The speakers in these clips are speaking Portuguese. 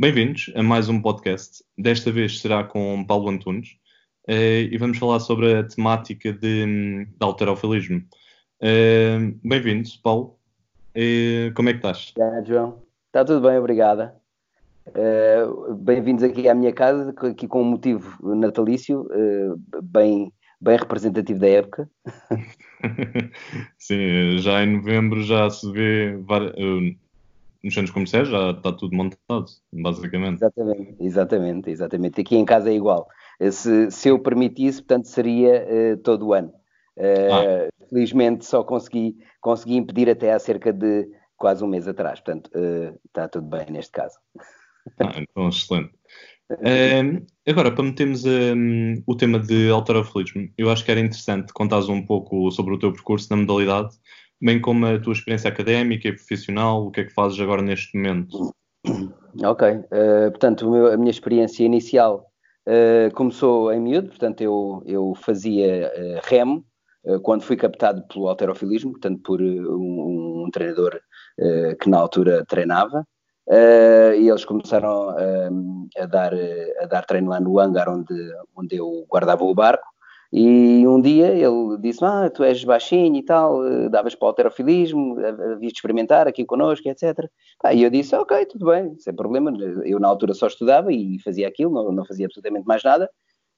Bem-vindos a mais um podcast. Desta vez será com Paulo Antunes uh, e vamos falar sobre a temática de, de alterofilismo. Uh, Bem-vindos, Paulo. Uh, como é que estás? Olá, João. Está tudo bem, obrigada. Bem-vindos aqui à minha casa, aqui com um motivo natalício bem, bem representativo da época. Sim, já em novembro já se vê nos centros comerciais já está tudo montado, basicamente. Exatamente, exatamente, exatamente. Aqui em casa é igual. Se, se eu permitisse, portanto, seria uh, todo o ano. Uh, ah. Felizmente só consegui, consegui impedir até há cerca de quase um mês atrás. Portanto, uh, está tudo bem neste caso. Ah, então, excelente. agora, para metermos um, o tema de alterofilismo, eu acho que era interessante contares um pouco sobre o teu percurso na modalidade bem como a tua experiência académica e profissional, o que é que fazes agora neste momento? Ok, uh, portanto, a minha experiência inicial uh, começou em miúdo, portanto, eu, eu fazia uh, remo quando fui captado pelo alterofilismo, portanto, por um, um treinador que na altura treinava. e eles começaram a, dar, a dar treino lá no hangar onde, onde eu guardava o barco. E um dia ele disse: Ah, tu és baixinho e tal, eh, davas para o alterofilismo, havias de experimentar aqui connosco, etc. e eu disse: Ok, tudo bem, sem problema. Eu na altura só estudava e fazia aquilo, não, não fazia absolutamente mais nada.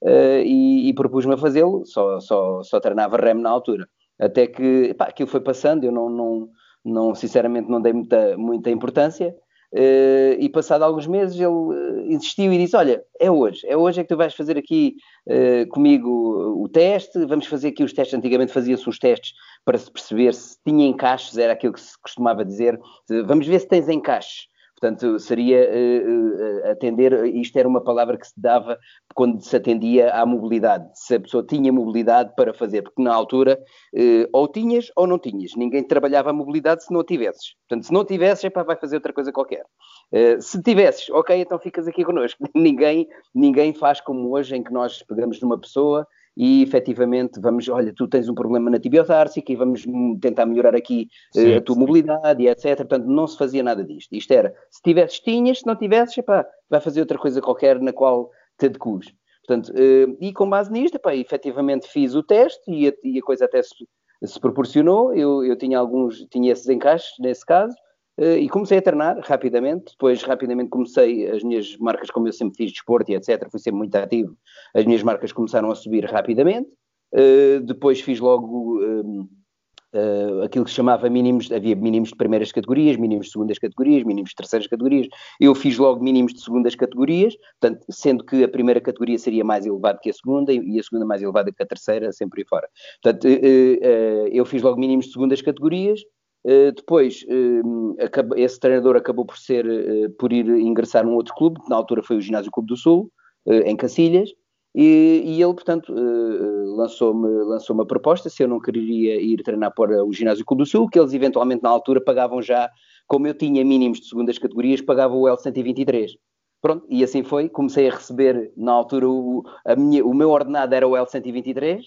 Uh, e, e propus-me a fazê-lo, só, só, só treinava remo na altura. Até que pá, aquilo foi passando, eu não, não, não sinceramente não dei muita, muita importância. Uh, e passado alguns meses ele uh, insistiu e disse: Olha, é hoje, é hoje é que tu vais fazer aqui uh, comigo o teste. Vamos fazer aqui os testes. Antigamente fazia-se os testes para se perceber se tinha encaixes, era aquilo que se costumava dizer. Vamos ver se tens encaixes. Portanto, seria uh, uh, atender, isto era uma palavra que se dava quando se atendia à mobilidade, se a pessoa tinha mobilidade para fazer, porque na altura uh, ou tinhas ou não tinhas, ninguém trabalhava a mobilidade se não tivesses. Portanto, se não tivesses, epá, vai fazer outra coisa qualquer. se tivesses, ok, então ficas aqui connosco. ninguém, ninguém faz como hoje, em que nós pegamos numa pessoa e efetivamente vamos, olha, tu tens um problema na tibiotársica e vamos tentar melhorar aqui eh, sim, a tua sim. mobilidade e etc. Portanto, não se fazia nada disto. Isto era, se tivesses, tinhas, se não tivesses, epá, vai fazer outra coisa qualquer na qual te adequas. Portanto, uh, e com base nisto, epá, efetivamente fiz o teste e a, e a coisa até se, se proporcionou. Eu, eu, tinha alguns, tinha esses encaixes nesse caso, e comecei a treinar rapidamente, depois rapidamente comecei, as minhas marcas, como eu sempre fiz desporto e etc, fui sempre muito ativo, as minhas marcas começaram a subir rapidamente, uh, depois fiz logo uh, aquilo que se chamava mínimos, havia mínimos de primeiras categorias, mínimos de segundas categorias, mínimos de terceiras categorias, eu fiz logo mínimos de segundas categorias, portanto, sendo que a primeira categoria seria mais elevada que a segunda e a segunda mais elevada que a terceira, sempre fora. Portanto, eu fiz logo mínimos de segundas categorias, Uh, depois, uh, esse treinador acabou por ser, uh, por ir ingressar num outro clube, que na altura foi o Ginásio Clube do Sul, em Cacilhas, e, e ele, portanto, lançou-me lançou uma proposta se eu não queria ir treinar para o Ginásio Clube do Sul, que eles eventualmente na altura pagavam já, como eu tinha mínimos de segundas categorias, pagavam o L123. Pronto, e assim foi, comecei a receber, na altura, o, minha, o meu ordenado era o L123,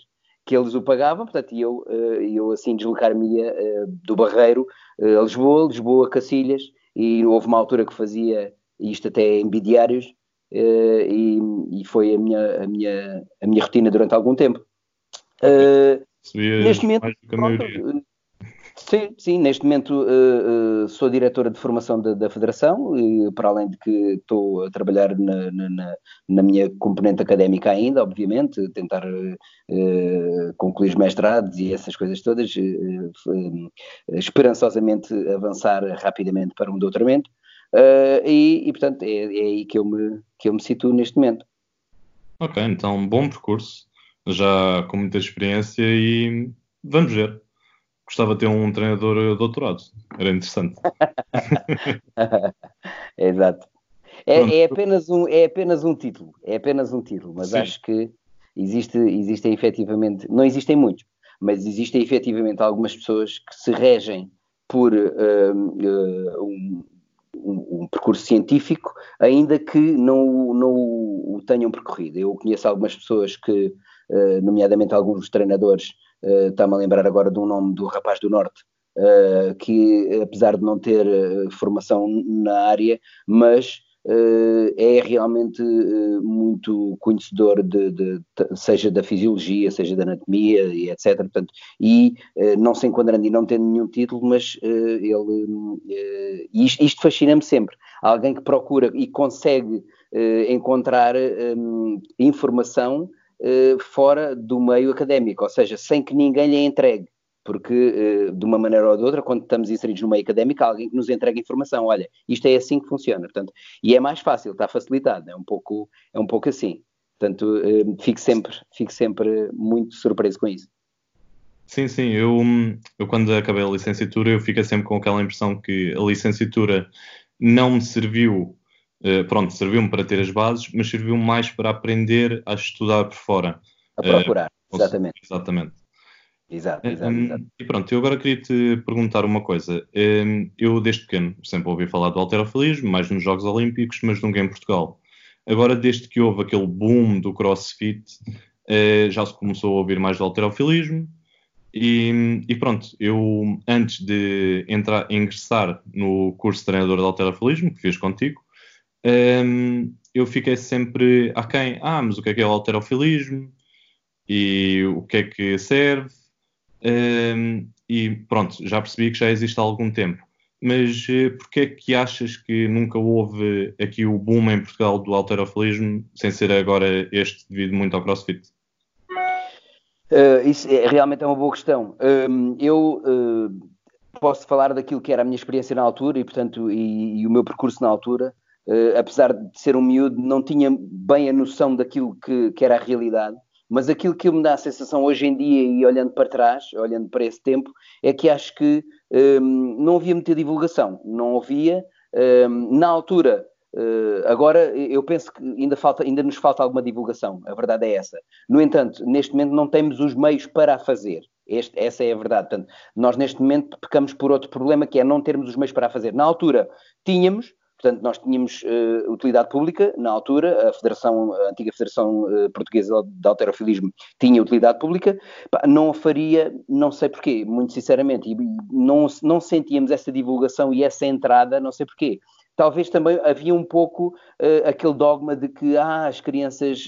que eles o pagavam, portanto, e eu, eh, eu assim deslocar-me eh, do Barreiro eh, a Lisboa, Lisboa a Cacilhas, e houve uma altura que fazia isto até em bidiários, e, e foi a minha, a, minha, a minha rotina durante algum tempo. Uh, neste momento, pronto, Sim, sim, neste momento uh, uh, sou diretora de formação da, da Federação, e, para além de que estou a trabalhar na, na, na, minha componente académica ainda, obviamente, tentar uh, concluir os mestrados e essas coisas todas, esperançosamente avançar rapidamente para um doutoramento, e, e, portanto é, é, aí que eu, me, que eu me situo neste momento. Ok, então bom percurso, já com muita experiência e vamos ver gostava de ter um treinador doutorado. Era interessante. Exato. É, é, apenas um, é apenas um título. É apenas um título, mas Sim. acho que existe, existem efetivamente, não existem muitos, mas existem efetivamente algumas pessoas que se regem por uh, um, um, um, percurso científico, ainda que não, não o tenham percorrido. Eu conheço algumas pessoas que, uh, nomeadamente alguns treinadores, uh, está-me a lembrar agora de um nome do rapaz do Norte, uh, que apesar de não ter uh, formação na área, mas é realmente muito conhecedor de, de, de, seja da fisiologia, seja da anatomia e etc. Portanto, e não se enquadrando e não tendo nenhum título, mas ele isto, isto fascina-me sempre. Alguém que procura e consegue encontrar um, informação fora do meio académico, ou seja, sem que ninguém lhe entregue porque eh, de uma maneira ou de outra, quando estamos inseridos no meio académico, há alguém que nos entrega informação, olha, isto é assim que funciona, portanto, e é mais fácil, está facilitado, é um pouco, é um pouco assim, portanto, eh, fico sempre, fico sempre muito surpreso com isso. Sim, sim, eu, eu quando acabei a licenciatura, eu fico sempre com aquela impressão que a licenciatura não me serviu, eh, pronto, serviu-me para ter as bases, mas serviu mais para aprender a estudar por fora. A procurar, exatamente. Exatamente. Exato, exato, um, exato. E pronto, eu agora queria te perguntar uma coisa. Um, eu, desde pequeno, sempre ouvi falar do alterofilismo, mais nos Jogos Olímpicos, mas nunca em Portugal. Agora, desde que houve aquele boom do crossfit, uh, já se começou a ouvir mais do alterofilismo. E, e, pronto, eu antes de entrar, ingressar no curso de treinador de alterofilismo, que fiz contigo, um, eu fiquei sempre a quem? Ah, mas o que é que é o alterofilismo? E o que é que serve? Um, e pronto, já percebi que já existe há algum tempo. Mas uh, porquê é que achas que nunca houve aqui o boom em Portugal do alterofilismo, sem ser agora este devido muito ao crossfit? Uh, isso é, realmente é uma boa questão. Eu uh, posso falar daquilo que era a minha experiência na altura e, portanto, e, e o meu percurso na altura. Uh, apesar de ser um miúdo, não tinha bem a noção daquilo que, que era a realidade. Mas aquilo que me dá a sensação hoje em dia, e olhando para trás, olhando para esse tempo, é que acho que um, não havia muita divulgação. Não havia. Um, na altura, uh, agora eu penso que ainda, falta, ainda nos falta alguma divulgação. A verdade é essa. No entanto, neste momento não temos os meios para a fazer. Este, essa é a verdade. Portanto, nós neste momento pecamos por outro problema que é não termos os meios para a fazer. Na altura tínhamos, Portanto, nós tínhamos uh, utilidade pública na altura, a Federação, a antiga Federação uh, Portuguesa de Alterofilismo tinha utilidade pública, Pá, não a faria, não sei porquê, muito sinceramente, e não, não sentíamos essa divulgação e essa entrada, não sei porquê. Talvez também havia um pouco uh, aquele dogma de que ah, as crianças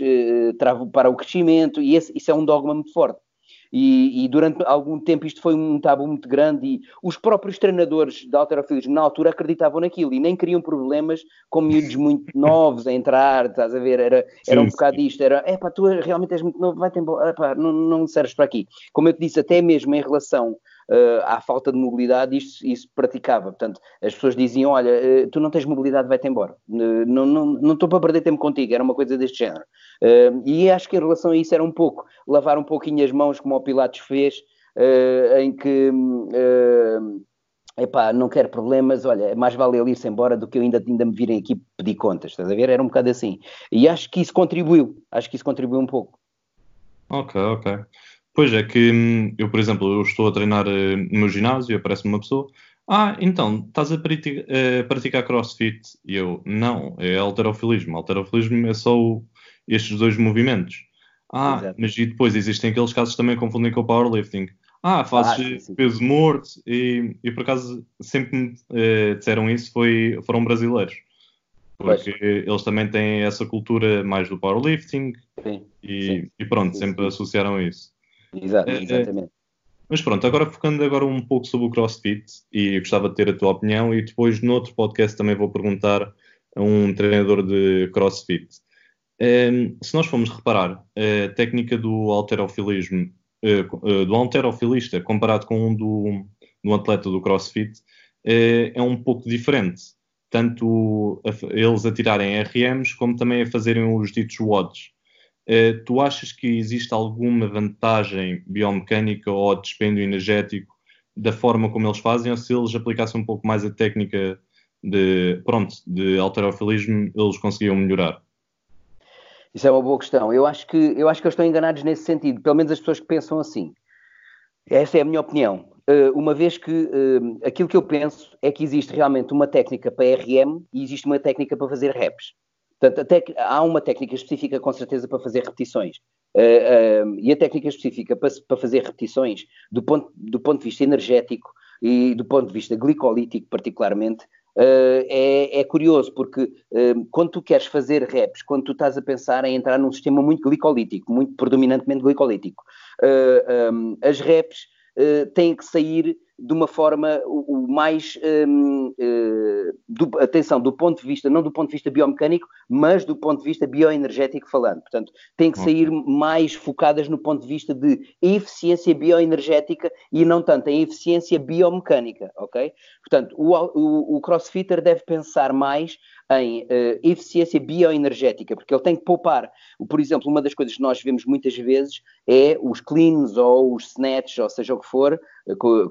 travam para o crescimento, e esse, isso é um dogma muito forte. E, e, durante algum tempo isto foi um tabu muito grande e os próprios treinadores de alterofilismo na altura acreditavam naquilo e nem queriam problemas com miúdos muito novos a entrar, estás a ver? Era, era um bocado isto, era, é pá, tu realmente és muito novo, vai-te embora, epá, não, não serves para aqui. Como eu te disse, até mesmo em relação uh, à falta de mobilidade, isso, isso praticava. Portanto, as pessoas diziam: Olha, uh, tu não tens mobilidade, vai-te embora. Uh, não, não, não estou para perder tempo contigo. Era uma coisa deste género. e acho que em relação a isso era um pouco lavar um pouquinho as mãos, como o Pilatos fez, em que. Epá, não quero problemas, olha, é mais vale ele ir-se embora do que eu ainda, ainda me virem aqui pedir contas, estás a ver? Era um bocado assim. E acho que isso contribuiu, acho que isso contribuiu um pouco. Ok, ok. Pois é que hum, eu, por exemplo, eu estou a treinar eh, no meu ginásio e aparece uma pessoa. Ah, então, estás a praticar, a praticar crossfit? E eu, não, é alterofilismo. Alterofilismo é só o, estes dois movimentos. Ah, Exato. mas e depois existem aqueles casos também confundem com o powerlifting. Ah, fazes ah, peso morto e, e por acaso sempre me eh, disseram isso foi, foram brasileiros. Porque pois. eles também têm essa cultura mais do powerlifting sim, e, sim, e, pronto, sim, sempre associaram isso. Exato, é, é. exatamente. Mas pronto, agora focando agora um pouco sobre o CrossFit e gostava de ter a tua opinião e depois no outro podcast também vou perguntar a um treinador de CrossFit. Um, ehm, se nós formos reparar, a técnica do alterofilismo, uh, do alterofilista comparado com um do, do atleta do CrossFit uh, é um pouco diferente. Tanto a, eles a tirarem RMs como também a fazerem os ditos WODs. Uh, tu achas que existe alguma vantagem biomecânica ou dispêndio energético da forma como eles fazem, ou se eles aplicassem um pouco mais a técnica de, pronto, de alterofilismo, eles conseguiam melhorar? Isso é uma boa questão. Eu acho que, eu acho que eles estão enganados nesse sentido, pelo menos as pessoas que pensam assim. Essa é a minha opinião. Uh, uma vez que uh, aquilo que eu penso é que existe realmente uma técnica para RM e existe uma técnica para fazer reps. Portanto, até há uma técnica específica, com certeza, para fazer repetições. Uh, uh, e a técnica específica para, para, fazer repetições, do ponto, do ponto de vista energético e do ponto de vista glicolítico, particularmente, uh, é, é, curioso, porque uh, quando tu queres fazer reps, quando tu estás a pensar em entrar num sistema muito glicolítico, muito predominantemente glicolítico, uh, um, as reps têm que sair de uma forma o, o mais, um, uh, do, atenção, do ponto de vista, não do ponto de vista biomecânico, mas do ponto de vista bioenergético falando. Portanto, tem que sair mais focadas no ponto de vista de eficiência bioenergética e não tanto em eficiência biomecânica, ok? Portanto, o, o, o crossfitter deve pensar mais em uh, eficiência bioenergética, porque ele tem que poupar. Por exemplo, uma das coisas que nós vemos muitas vezes é os cleans ou os snatch, ou seja o que for, eh,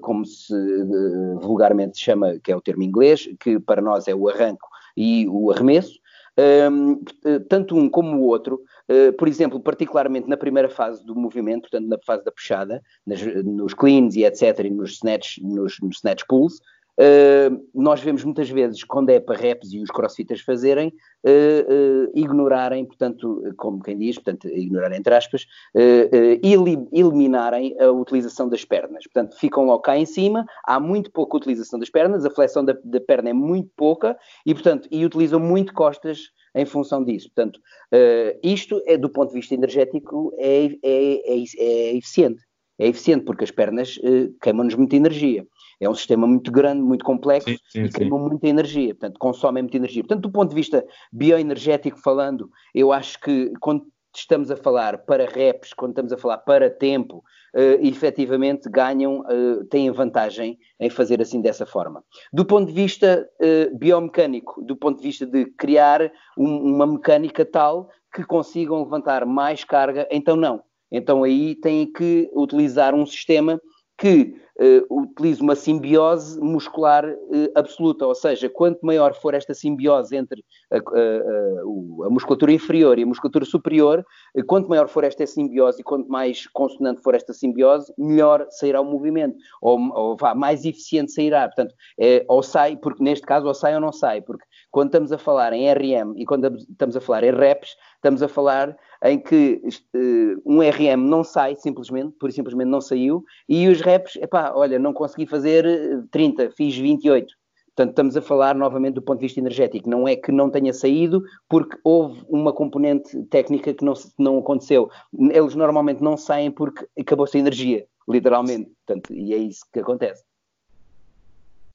como se uh, vulgarmente chama, que é o termo inglês, que para nós é o arranco e o arremesso. Um, tanto um como o outro, uh, por exemplo, particularmente na primeira fase do movimento, portanto na fase da puxada, nos cleans e etc, e nos snatch, nos, nos snatch pulls, Uh, nós vemos muitas vezes, quando é para reps e os crossfitters fazerem, uh, uh, ignorarem, portanto, como quem diz, portanto, ignorar entre aspas, eliminarem a utilização das pernas. Portanto, ficam logo cá em cima, há muito pouca utilização das pernas, a flexão da, da perna é muito pouca e, portanto, e utilizam muito costas em função disso. Portanto, isto é, do ponto de vista energético, é, é, é, é eficiente. É eficiente porque as pernas queimam-nos muita energia é um sistema muito grande, muito complexo sim, sim, e queima muita energia, portanto, consome muita energia. Portanto, do ponto de vista bioenergético falando, eu acho que quando estamos a falar para reps, quando estamos a falar para tempo, uh, efetivamente ganham, uh, têm vantagem em fazer assim dessa forma. Do ponto de vista uh, biomecânico, do ponto de vista de criar um, uma mecânica tal que consigam levantar mais carga, então não. Então aí têm que utilizar um sistema que uh, uma simbiose muscular uh, absoluta, ou seja, quanto maior for esta simbiose entre a, a, a musculatura inferior e a musculatura superior, uh, quanto maior for esta simbiose e quanto mais consonante for esta simbiose, melhor sairá o movimento, ou, ou vá, mais eficiente sairá. Portanto, é, ou sai, porque neste caso, ou sai ou não sai, porque quando estamos a falar em RM e quando estamos a falar em reps, estamos a falar em que uh, um RM não sai simplesmente, por simplesmente não saiu, e os reps, epá, olha, não consegui fazer 30, eh, fiz 28. Portanto, estamos a falar novamente do ponto de vista energético. Não é que não tenha saído, porque houve uma componente técnica que não, não aconteceu. Eles normalmente não saem porque acabou-se a energia, literalmente. Portanto, e é isso que acontece.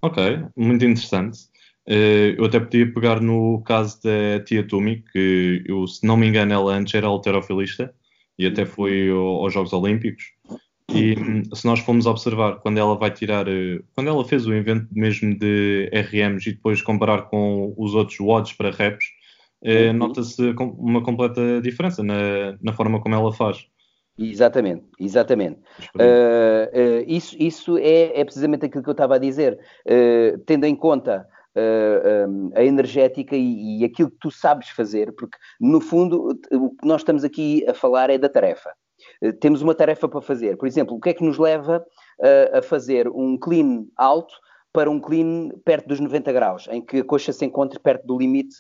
Ok, muito interessante. Uh, eu até podia pegar no caso da Tia Tumi, que eu, se não me engano, ela antes era alterofilista e até foi ao, aos Jogos Olímpicos. E se nós formos observar, quando ela vai tirar, uh, quando ela fez o invento mesmo de RMs e depois comparar com os outros WODs para reps, uh, nota-se uma completa diferença na, na forma como ela faz. Exatamente, exatamente. Uh, uh, isso isso é, é, precisamente aquilo que eu estava a dizer. Uh, tendo em conta a energética e, e, aquilo que tu sabes fazer, porque no fundo o que nós estamos aqui a falar é da tarefa. Uh, temos uma tarefa para fazer. Por exemplo, o que é que nos leva uh, a fazer um clean alto para um clean perto dos 90 graus, em que a coxa se encontre perto do limite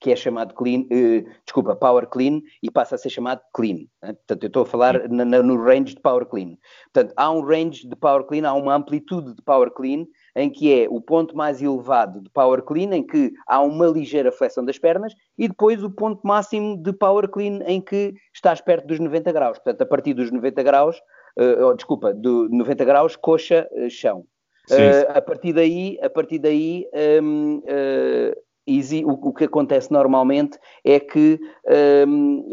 que é chamado clean, uh, desculpa, power clean e passa a ser chamado clean. Né? Portanto, eu estou a falar na, na, no range de power clean. Portanto, há um range de power clean, há uma amplitude de power clean em que é o ponto mais elevado de power clean, em que há uma ligeira flexão das pernas, e depois o ponto máximo de power clean, em que estás perto dos 90 graus. Portanto, a partir dos 90 graus, uh, oh, desculpa, do 90 graus, coxa, uh, chão. Uh, a partir daí, a partir daí um, easy, o, o, que acontece normalmente é que um,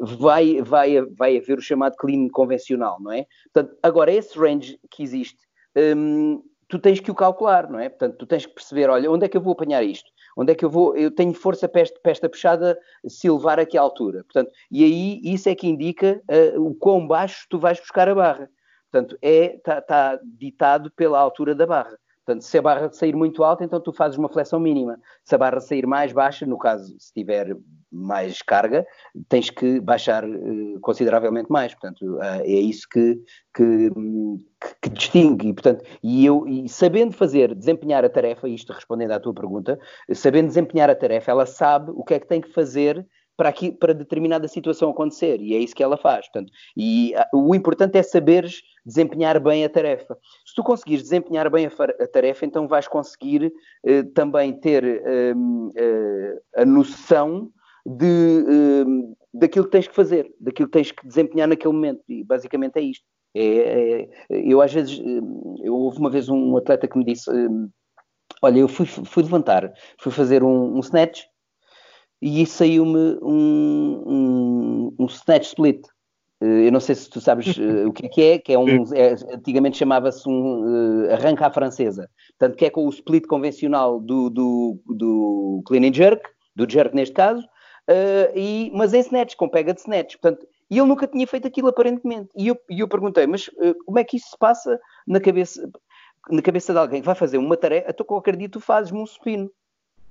vai, vai, vai haver o chamado clean convencional, não é? Portanto, agora, esse range que existe um, tu tens que o calcular, não é? Portanto, tu tens que perceber, olha, onde é que eu vou apanhar isto? Onde é que eu vou, eu tenho força para esta, para esta puxada se levar aqui à altura. Portanto, e aí isso é que indica uh, o quão baixo tu vais buscar a barra. Portanto, está é, tá ditado pela altura da barra. Portanto, se a barra sair muito alta, então tu fazes uma flexão mínima. Se a barra sair mais baixa, no caso, se tiver mais carga, tens que baixar uh, consideravelmente mais. Portanto, uh, é isso que, que, que, distingue. E, portanto, e eu, e sabendo fazer, desempenhar a tarefa, isto respondendo à tua pergunta, sabendo desempenhar a tarefa, ela sabe o que é que tem que fazer para, aqui, para determinada situação acontecer, e é isso que ela faz. Portanto, e a, o importante é saberes desempenhar bem a tarefa. Se tu conseguires desempenhar bem a, tarefa, então vais conseguir eh, também ter eh, eh, a noção de, eh, daquilo que tens que fazer, daquilo que tens que desempenhar naquele momento, e basicamente é isto. É, é, eu às vezes, eh, eu, houve uma vez um atleta que me disse, eh, olha, eu fui, fui levantar, fui fazer um, um snatch e saiu-me um, um, um, snatch split. Eh, eu não sei se tu sabes o que é que é, que é um, é, antigamente chamava-se um uh, arranca à francesa. Portanto, que é com o split convencional do, do, do clean and jerk, do jerk neste caso, uh, e, mas em snatch, com pega de snatch. Portanto, e ele nunca tinha feito aquilo aparentemente. E eu, e eu perguntei, mas uh, como é que isso se passa na cabeça, na cabeça de alguém que vai fazer uma tarefa? Então qualquer dia tu fazes-me um supino.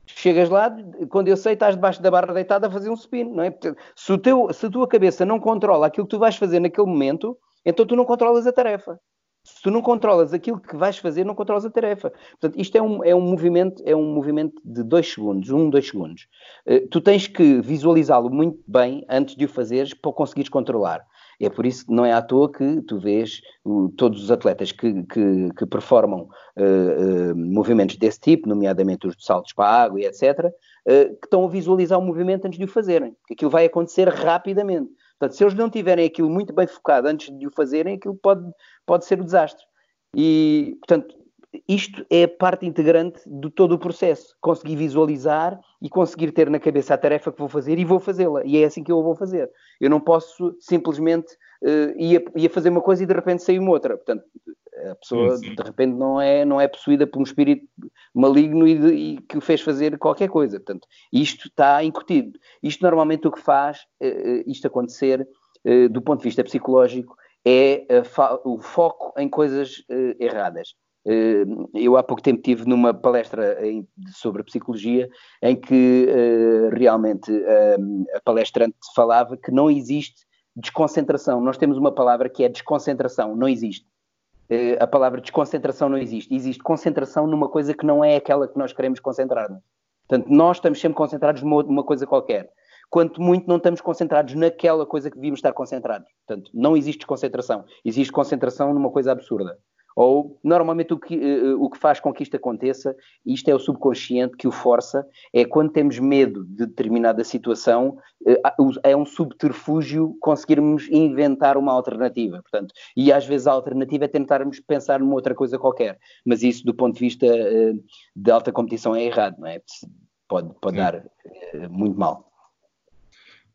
Chegas lá, quando eu sei, estás debaixo da barra deitada a fazer um supino, não é? Se, o teu, se a tua cabeça não controla aquilo que tu vais fazer naquele momento, então tu não controlas a tarefa se tu não controlas aquilo que vais fazer, não controlas a tarefa. Portanto, isto é um, é um movimento, é um movimento de dois segundos, um, dois segundos. Uh, tu tens que visualizá-lo muito bem antes de o fazeres para conseguires controlar. É por isso que não é à toa que tu vês uh, todos os atletas que, que, que performam uh, movimentos desse tipo, nomeadamente os de saltos para a água e etc., que estão a visualizar o movimento antes de o fazerem. Aquilo vai acontecer rapidamente. Portanto, se eles não tiverem aquilo muito bem focado antes de o fazerem, aquilo pode, pode ser um desastre. E, portanto, isto é parte integrante de todo o processo. Conseguir visualizar e conseguir ter na cabeça a tarefa que vou fazer e vou fazê-la. E é assim que eu vou fazer. Eu não posso simplesmente uh, ia, ia fazer uma coisa e de repente sair uma outra. Portanto, a pessoa sim, sim. de repente não é, não é possuída por um espírito maligno e, de, e, que o fez fazer qualquer coisa. Portanto, isto está incutido. Isto normalmente o que faz uh, isto acontecer uh, do ponto de vista psicológico é o foco em coisas erradas. Eu há pouco tempo estive numa palestra sobre psicologia em que realmente a palestrante falava que não existe desconcentração. Nós temos uma palavra que é desconcentração, não existe. A palavra desconcentração não existe. Existe concentração numa coisa que não é aquela que nós queremos concentrar-nos. Portanto, nós estamos sempre concentrados numa, coisa qualquer. Quanto muito não estamos concentrados naquela coisa que devíamos estar concentrados. Portanto, não existe concentração. Existe concentração numa coisa absurda. Ou, normalmente, o que, uh, o que faz com que isto aconteça, isto é o subconsciente que o força, é quando temos medo de determinada situação, uh, é um subterfúgio conseguirmos inventar uma alternativa. Portanto, e às vezes a alternativa é tentarmos pensar numa outra coisa qualquer. Mas isso, do ponto de vista de alta competição, é errado, não é? Pode, pode dar muito mal.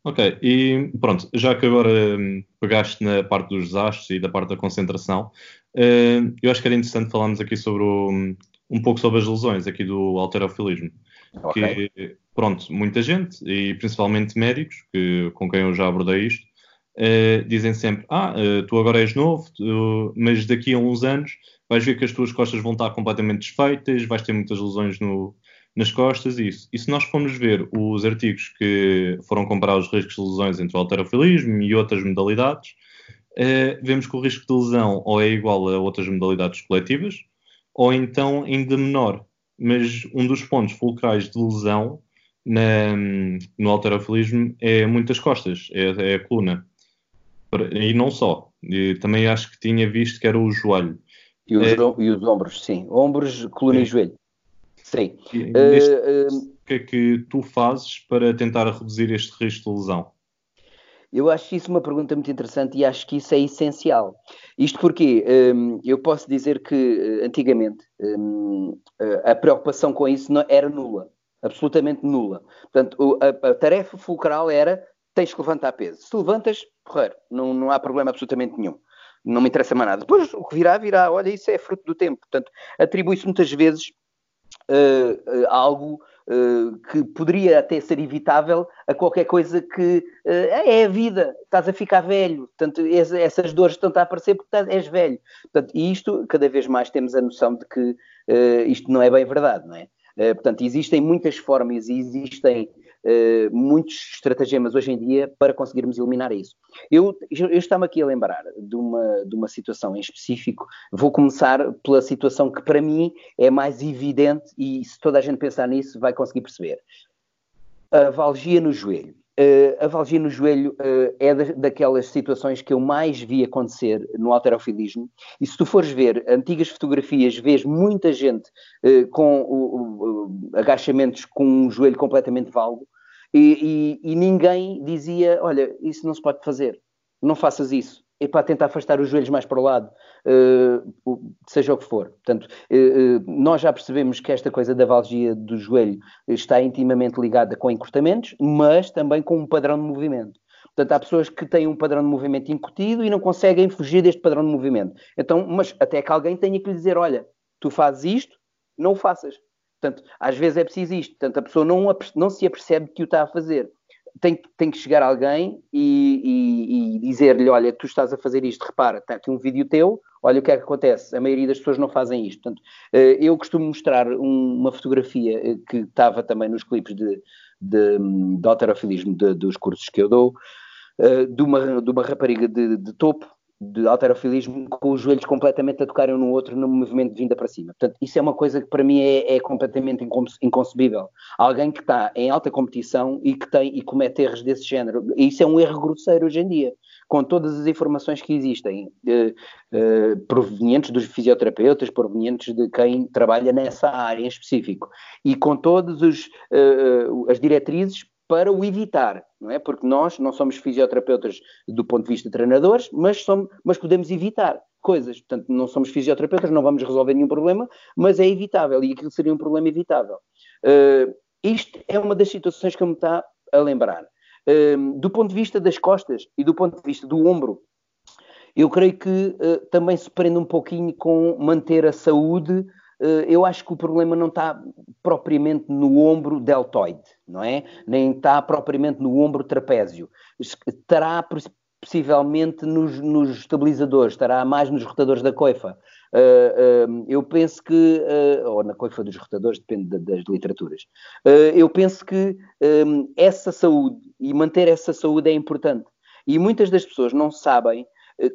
Ok, e pronto, já que agora hum, pegaste na parte dos desastres e da parte da concentração, Uh, eu acho que era interessante falarmos aqui sobre o, um pouco sobre as lesões aqui do alterofilismo. Okay. Que, pronto, muita gente, e principalmente médicos, que, com quem eu já abordei isto, uh, dizem sempre: Ah, uh, tu agora és novo, tu, mas daqui a uns anos vais ver que as tuas costas vão estar completamente desfeitas, vais ter muitas lesões no, nas costas e isso. E se nós formos ver os artigos que foram comparar os riscos de lesões entre o alterofilismo e outras modalidades, uh, vemos que o risco de lesão ou é igual a outras modalidades coletivas, ou então ainda menor. Mas um dos pontos fulcrais de lesão na, no alterofilismo é muitas costas, é, é, a coluna. E não só. E também acho que tinha visto que era o joelho. E os, é, e os ombros, sim. Ombros, coluna sim. e joelho. Sim. E, neste, uh, uh, o que é que tu fazes para tentar reduzir este risco de lesão? Eu acho isso uma pergunta muito interessante e acho que isso é essencial. Isto porque um, eu posso dizer que eh, antigamente um, eh, a preocupação com isso era nula, absolutamente nula. Portanto, a, a, tarefa fulcral era tens que levantar peso. Se levantas, porreiro, não, não há problema absolutamente nenhum. Não me interessa mais nada. Depois o que virá, virá. Olha, isso é fruto do tempo. Portanto, atribui-se muitas vezes uh, uh, algo uh, que poderia até ser evitável a qualquer coisa que é a vida, estás a ficar velho, portanto, essas dores estão a aparecer porque estás, és velho. Portanto, e isto, cada vez mais temos a noção de que isto não é bem verdade, não é? portanto, existem muitas formas e existem uh, muitos estratagemas hoje em dia para conseguirmos eliminar isso. Eu, eu estava aqui a lembrar de uma, de uma situação em específico. Vou começar pela situação que para mim é mais evidente e se toda a gente pensar nisso vai conseguir perceber. A valgia no joelho. Uh, a valgia no joelho uh, é da, daquelas situações que eu mais vi acontecer no alterofilismo. E se tu fores ver antigas fotografias, vês muita gente uh, com agachamentos com um joelho completamente valgo e, e, e, ninguém dizia: Olha, isso não se pode fazer, não faças isso. É para tentar afastar os joelhos mais para o lado, seja o que for. Portanto, nós já percebemos que esta coisa da valgia do joelho está intimamente ligada com encurtamentos, mas também com um padrão de movimento. Portanto, há pessoas que têm um padrão de movimento incutido e não conseguem fugir deste padrão de movimento. Então, mas até que alguém tenha que lhe dizer: olha, tu fazes isto, não o faças. Portanto, às vezes é preciso isto. Portanto, a pessoa não, não se apercebe que o está a fazer. Tem, tem que chegar alguém e, e, e dizer-lhe: Olha, tu estás a fazer isto, repara, está aqui um vídeo teu, olha o que é que acontece. A maioria das pessoas não fazem isto. Portanto, eh, eu costumo mostrar uma fotografia eh, que estava também nos clipes de, de, de alterofilismo de, dos cursos que eu dou, eh, de uma, de uma rapariga de, de topo de alterofilismo com os joelhos completamente a tocarem um no outro no movimento de vinda para cima. Portanto, isso é uma coisa que para mim é, é completamente inconcebível. Alguém que está em alta competição e que tem e comete erros desse género, isso é um erro grosseiro hoje em dia, com todas as informações que existem, eh, eh, provenientes dos fisioterapeutas, provenientes de quem trabalha nessa área em específico, e com todas os, eh, as diretrizes para o evitar, não é? Porque nós não somos fisioterapeutas do ponto de vista de treinadores, mas, somos, mas podemos evitar coisas. Portanto, não somos fisioterapeutas, não vamos resolver nenhum problema, mas é evitável e aquilo seria um problema evitável. Uh, isto é uma das situações que me está a lembrar. Uh, do ponto de vista das costas e do ponto de vista do ombro, eu creio que uh, também se prende um pouquinho com manter a saúde eu acho que o problema não está propriamente no ombro deltoide, não é? Nem está propriamente no ombro trapézio. Estará possivelmente nos, nos estabilizadores, estará mais nos rotadores da coifa. Uh, uh, eu penso que, ou na coifa dos rotadores, depende de, das literaturas. eu penso que essa saúde e manter essa saúde é importante. E muitas das pessoas não sabem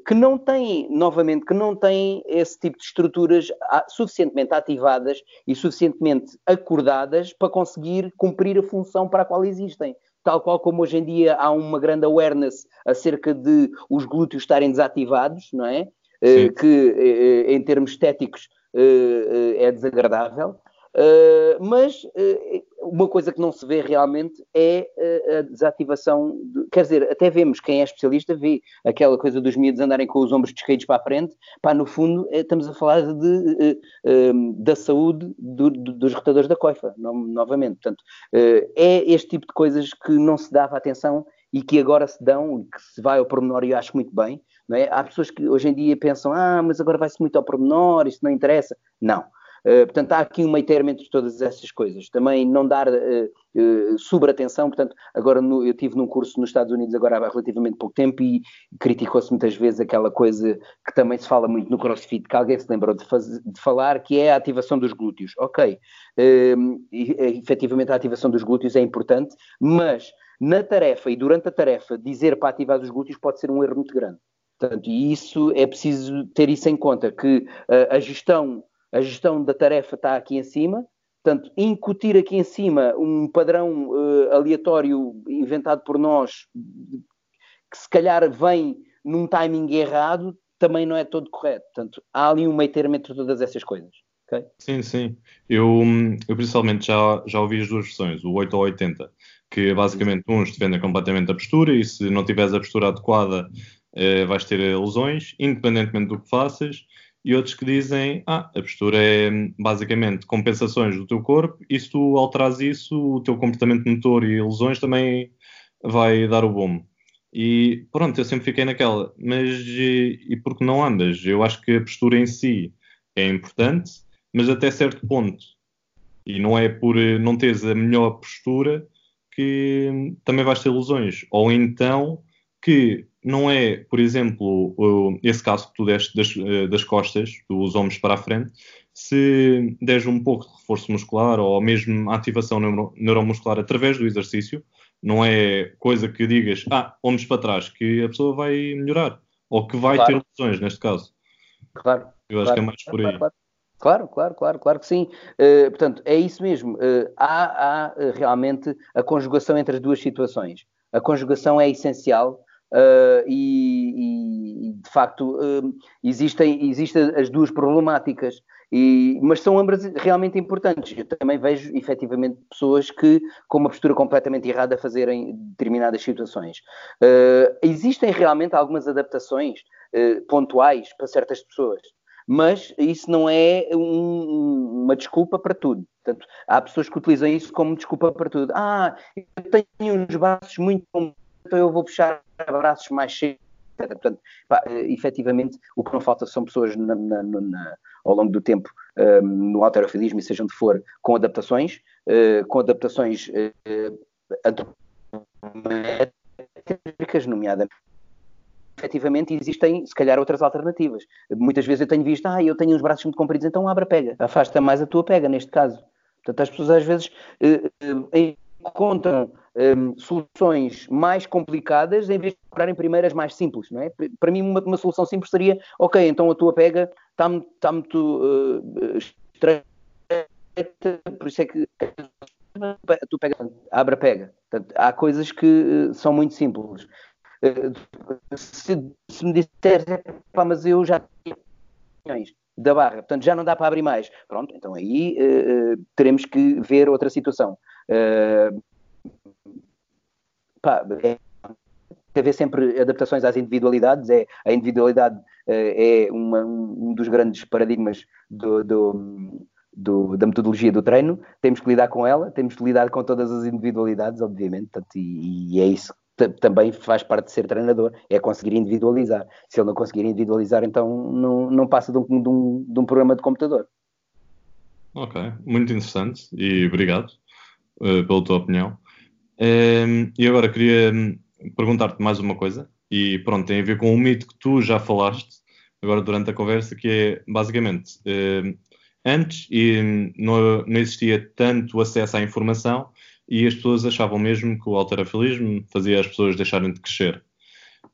que não têm, novamente, que não têm esse tipo de estruturas suficientemente ativadas e suficientemente acordadas para conseguir cumprir a função para a qual existem. Tal qual como hoje em dia há uma grande awareness acerca de os glúteos estarem desativados, não é? Uh, que uh, em termos estéticos é desagradável. Uh, mas uh, uma coisa que não se vê realmente é uh, a desativação, de, quer dizer, até vemos, quem é especialista vê aquela coisa dos miúdos andarem com os ombros descaídos para a frente, pá, no fundo estamos a falar de, da saúde do, do, dos rotadores da coifa, no, novamente, portanto, é este tipo de coisas que não se dava atenção e que agora se dão, que se vai ao pormenor e eu acho muito bem, é? há pessoas que hoje em dia pensam, ah, mas agora vai-se muito ao pormenor, isso não interessa, não, eh, portanto, há aqui um meio entre todas essas coisas. Também não dar uh, uh, sobreatenção. Portanto, agora no, eu tive num curso nos Estados Unidos agora há relativamente pouco tempo e criticou-se muitas vezes aquela coisa que também se fala muito no CrossFit, que alguém se lembrou de, de falar, que é a ativação dos glúteos. Ok, uh, e, efetivamente a ativação dos glúteos é importante, mas na tarefa e durante a tarefa dizer para ativar os glúteos pode ser um erro muito grande. Portanto, e isso é preciso ter isso em conta, que a gestão a gestão da tarefa está aqui em cima, portanto, incutir aqui em cima um padrão uh, aleatório inventado por nós, que se calhar vem num timing errado, também não é todo correto. Portanto, há ali um meio termo entre todas essas coisas. Okay? Sim, sim. Eu, eu principalmente já, já ouvi as duas versões, o 8 ou 80, que basicamente uns defendem completamente a postura e se não tiveres a postura adequada eh, vais ter lesões, independentemente do que faças e outros que dizem ah, a postura é basicamente compensações do teu corpo e se tu alteras isso, o teu comportamento motor e lesões também vai dar o bom. E pronto, eu sempre fiquei naquela, mas e, e porque não andas? Eu acho que a postura em si é importante, mas até certo ponto. E não é por não teres a melhor postura que também vais ter lesões. Ou então que não é, por exemplo, esse caso que tu deste das, eh, das costas, dos ombros para a frente, se deres um pouco de reforço muscular ou mesmo ativação neuro, neuromuscular através do exercício, não é coisa que digas, ah, ombros para trás, que a pessoa vai melhorar, ou que vai claro. ter lesões, neste caso. Claro. Eu acho claro, que é mais por aí. Claro, Claro, claro, claro, claro que sim. Uh, portanto, é isso mesmo. Uh, há, há uh, realmente a conjugação entre as duas situações. A conjugação é essencial e, e, de facto, existem, existem as duas problemáticas. E, mas são ambas realmente importantes. Eu também vejo, efetivamente, pessoas que, com uma postura completamente errada, fazerem determinadas situações. existem realmente algumas adaptações pontuais para certas pessoas mas isso não é um, uma desculpa para tudo. Portanto, há pessoas que utilizam isso como desculpa para tudo. Ah, eu tenho uns braços muito então eu vou puxar braços mais cheios. Portanto, pá, efetivamente, o que não falta são pessoas na, na, na, ao longo do tempo um, no alterofilismo, e seja onde for, com adaptações, uh, com adaptações uh, antropométricas, nomeadamente efetivamente existem, se calhar, outras alternativas. Muitas vezes eu tenho visto, ah, eu tenho uns braços muito compridos, então abre a pega. Afasta mais a tua pega, neste caso. Portanto, as pessoas às vezes eh, eh, encontram eh, soluções mais complicadas em vez de procurarem primeiras mais simples, não é? Para mim, uma, uma solução simples seria, ok, então a tua pega está, está muito uh, estreita, por isso é que a tua pega, abre a pega. Portanto, há coisas que uh, são muito simples. Eh, se, se me disseres, pá, mas eu já tenho da barra, portanto já não dá para abrir mais. Pronto, então aí uh, teremos que ver outra situação. Uh, pá, é, haver sempre adaptações às individualidades, é, a individualidade uh, é uma, um dos grandes paradigmas do, do, do, da metodologia do treino, temos que lidar com ela, temos que lidar com todas as individualidades, obviamente, portanto, e, e é isso também faz parte de ser treinador, é conseguir individualizar. Se ele não conseguir individualizar, então não, não passa de um, de, um, de um, programa de computador. Ok, muito interessante e obrigado uh, pela tua opinião. Uh, e agora queria hum, perguntar-te mais uma coisa, e pronto, tem a ver com um mito que tu já falaste agora durante a conversa, que é basicamente uh, antes e hum, não, não existia tanto acesso à informação e as pessoas achavam mesmo que o alterafilismo fazia as pessoas deixarem de crescer.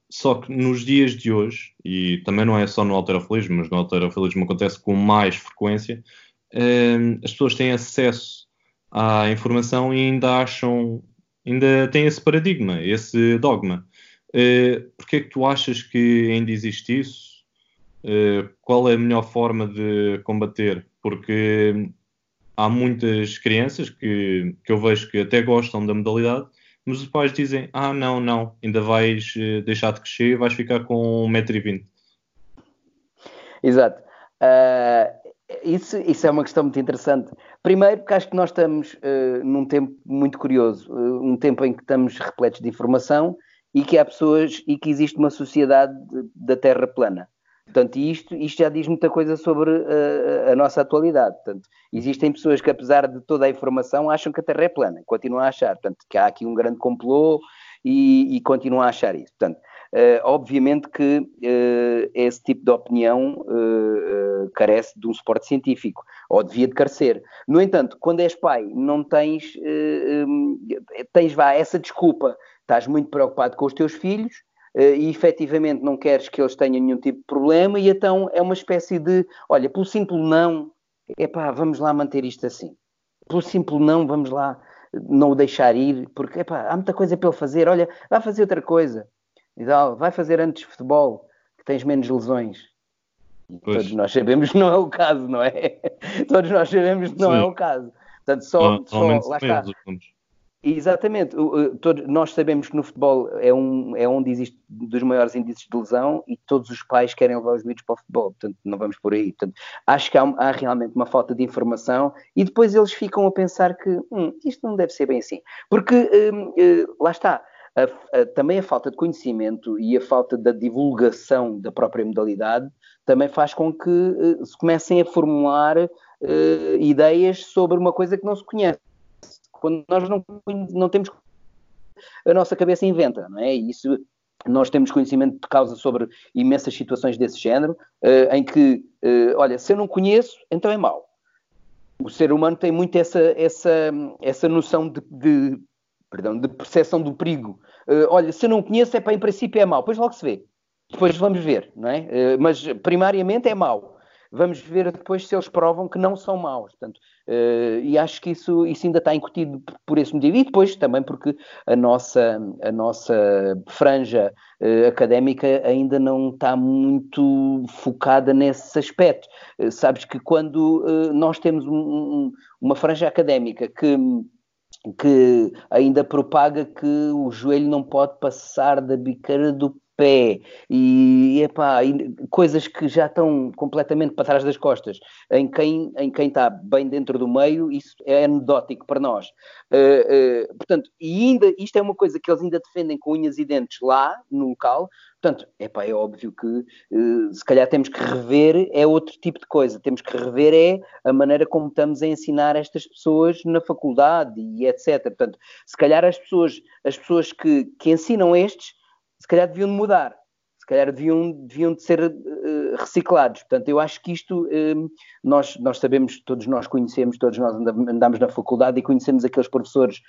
Só que nos dias de hoje, e também não é só no alterafilismo, mas no alterafilismo acontece com mais frequência, eh, as pessoas têm acesso à informação e ainda acham, ainda têm esse paradigma, esse dogma. Eh, Porquê é que tu achas que ainda existe isso? Eh, qual é a melhor forma de combater? Porque há muitas crianças que, que eu vejo que até gostam da modalidade, mas os pais dizem: Ah, não, não, ainda vais eh, deixar de crescer vais ficar com 1,20m. Exato. Uh, isso, isso é uma questão muito interessante. Primeiro, porque acho que nós estamos uh, num tempo muito curioso, uh, um tempo em que estamos repletos de informação e que há pessoas e que existe uma sociedade da Terra plana. Portanto, isto, isto já diz muita coisa sobre uh, a nossa atualidade. Portanto, existem pessoas que, apesar de toda a informação, acham que a Terra é plana, continuam a achar. Portanto, que há aqui um grande complô e, e continuam a achar isso. Portanto, uh, obviamente que uh, esse tipo de opinião carece de um suporte científico, ou devia de carecer. No entanto, quando és pai, não tens, um, tens vá, essa desculpa, estás muito preocupado com os teus filhos, e efetivamente não queres que eles tenham nenhum tipo de problema, e então é uma espécie de, olha, pelo simples não, epá, vamos lá manter isto assim. Pelo simples não, vamos lá não o deixar ir, porque há muita coisa para ele fazer, olha, vai fazer outra coisa. Vai fazer antes futebol, que tens menos lesões. Todos nós sabemos que não é o caso, não é? Todos nós sabemos que não é Sim. é o caso. Portanto, só, só lá está. Exatamente. Todos, nós sabemos que no futebol é, um, é onde existe dos maiores índices de lesão e todos os pais querem levar os miúdos para o futebol. Portanto, não vamos por aí. Portanto, acho que há, há, realmente uma falta de informação e depois eles ficam a pensar que hum, isto não deve ser bem assim. Porque, hum, lá está, a, a, também a falta de conhecimento e a falta da divulgação da própria modalidade também faz com que uh, se comecem a formular uh, ideias sobre uma coisa que não se conhece quando nós não, não temos a nossa cabeça inventa, não é? E isso nós temos conhecimento de causa sobre imensas situações desse género, uh, em que, olha, se eu não conheço, então é mau. O ser humano tem muito essa, essa, essa noção de, de, perdão, de percepção do perigo. Uh, olha, se eu não conheço, é para em princípio é mau. Depois logo se vê. Depois vamos ver, não é? mas primariamente é mau. vamos ver depois se eles provam que não são maus. Portanto, uh, e acho que isso, isso ainda está incutido por esse motivo. E depois também porque a nossa, a nossa franja uh, académica ainda não está muito focada nesse aspecto. Uh, sabes que quando nós temos um, um, uma franja académica que que ainda propaga que o joelho não pode passar da biqueira do pé e, epá, coisas que já estão completamente para trás das costas. Em quem, em quem está bem dentro do meio, isso é anedótico para nós. Uh, uh, portanto, e ainda isto é uma coisa que eles ainda defendem com unhas e dentes lá no local. Portanto, epá, é óbvio que uh, se calhar temos que rever é outro tipo de coisa. Temos que rever é a maneira como estamos a ensinar estas pessoas na faculdade e etc. Portanto, se calhar as pessoas, as pessoas que, que ensinam estes se calhar deviam mudar, se calhar deviam, deviam de ser uh, reciclados. Portanto, eu acho que isto, uh, nós, nós sabemos, todos nós conhecemos, todos nós andamos na faculdade e conhecemos aqueles professores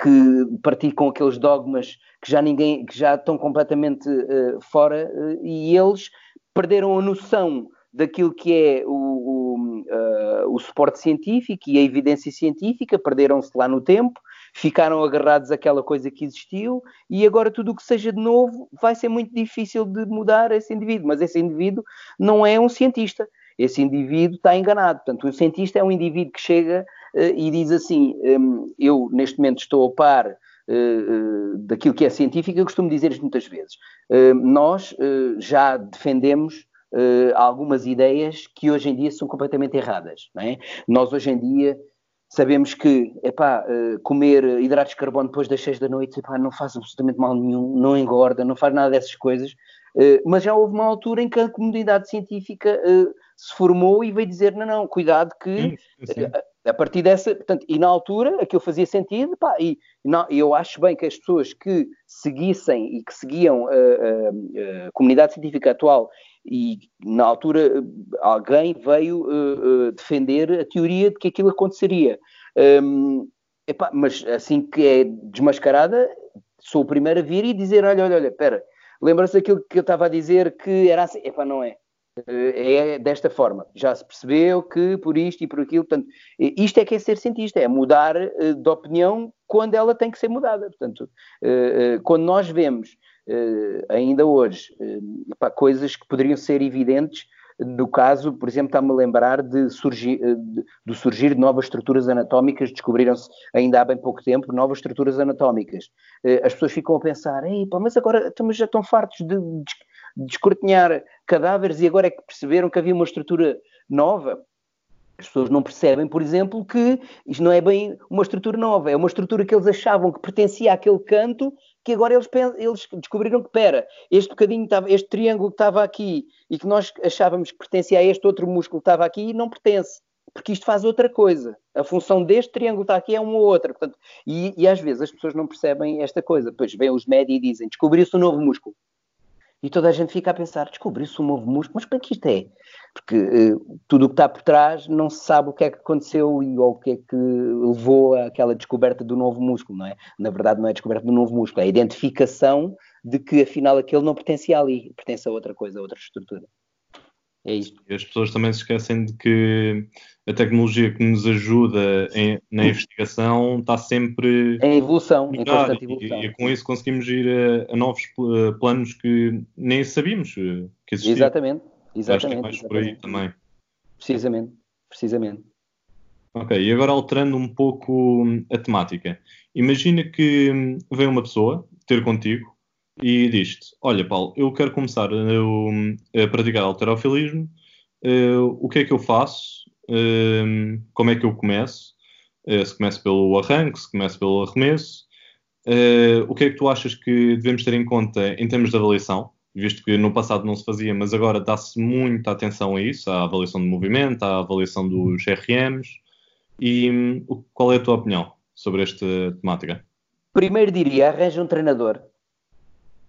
que praticam aqueles dogmas que já ninguém, que já estão completamente uh, fora e eles perderam a noção daquilo que é o, o, uh, o suporte científico e a evidência científica, perderam-se lá no tempo, ficaram agarrados àquela coisa que existiu e agora tudo o que seja de novo vai ser muito difícil de mudar esse indivíduo, mas esse indivíduo não é um cientista, esse indivíduo está enganado. Portanto, um cientista é um indivíduo que chega uh, e diz assim: um, Eu neste momento estou a par. Uh, uh, daquilo que é científico, eu costumo dizer isto muitas vezes. nós já defendemos algumas ideias que hoje em dia são completamente erradas. É? Nós hoje em dia Sabemos que, epá, uh, comer hidratos de carbono depois das 6 da noite, epá, não faz absolutamente mal nenhum, não engorda, não faz nada dessas coisas. Uh, mas já houve uma altura em que a comunidade científica uh, se formou e veio dizer, não, não, cuidado que... Sim. A, partir dessa, portanto, e na altura aquilo fazia sentido, pá, e não, eu acho bem que as pessoas que seguissem e que seguiam a, a, a comunidade científica atual e na altura alguém veio uh, uh, defender a teoria de que aquilo aconteceria. Um, epá, mas assim que é desmascarada, sou o primeiro a vir e dizer: olha, olha, olha, espera, lembra-se daquilo que eu estava a dizer que era assim? Epá, não é. É desta forma. Já se percebeu que por isto e por aquilo, portanto, isto é que é ser cientista, é mudar de opinião quando ela tem que ser mudada. Portanto, quando nós vemos ainda hoje, uh, coisas que poderiam ser evidentes no caso, por exemplo, está-me a lembrar de surgir, eh, de, do surgir de novas estruturas anatómicas, descobriram-se ainda há bem pouco tempo novas estruturas anatómicas. As pessoas ficam a pensar, mas agora estamos já tão fartos de, de descortinhar cadáveres e agora é que perceberam que havia uma estrutura nova. As pessoas não percebem, por exemplo, que isto não é bem uma estrutura nova, é uma estrutura que eles achavam que pertencia àquele canto que agora eles, eles descobriram que, pera, este bocadinho, este triângulo que estava aqui e que nós achávamos que pertencia a este outro músculo que estava aqui, não pertence, porque isto faz outra coisa. A função deste triângulo que está aqui é uma ou outra. Portanto, e, e às vezes as pessoas não percebem esta coisa. Depois vêm os médicos e dizem, descobriu-se um novo músculo. E toda a gente fica a pensar, descobriu-se um novo músculo, mas para que isto é? Porque uh, tudo o que está por trás não se sabe o que é que aconteceu e, ou o que é que levou àquela descoberta do novo músculo, não é? Na verdade não é a descoberta do novo músculo, é a identificação de que afinal aquele não pertencia ali, pertence a outra coisa, a outra estrutura. É isto. E as pessoas também se esquecem de que a tecnologia que nos ajuda em, na investigação está sempre em evolução, em constante evolução. E, e, com isso conseguimos ir a, a novos planos que nem sabíamos que existiam. Exatamente, exatamente. Acho que é mais por aí também. Precisamente, precisamente. Ok, e agora alterando um pouco a temática. Imagina que vem uma pessoa ter contigo e diz-te: Olha, Paulo, eu quero começar a, a praticar alterofilismo, uh, o que é que eu faço? Como é que eu começo? Uh, se começo pelo arranque, se começo pelo arremesso? o que é que tu achas que devemos ter em conta em termos de avaliação? Visto que no passado não se fazia, mas agora dá-se muita atenção a isso, à avaliação de movimento, à avaliação dos RMs. E um, qual é a tua opinião sobre esta temática? Primeiro diria, arranja um treinador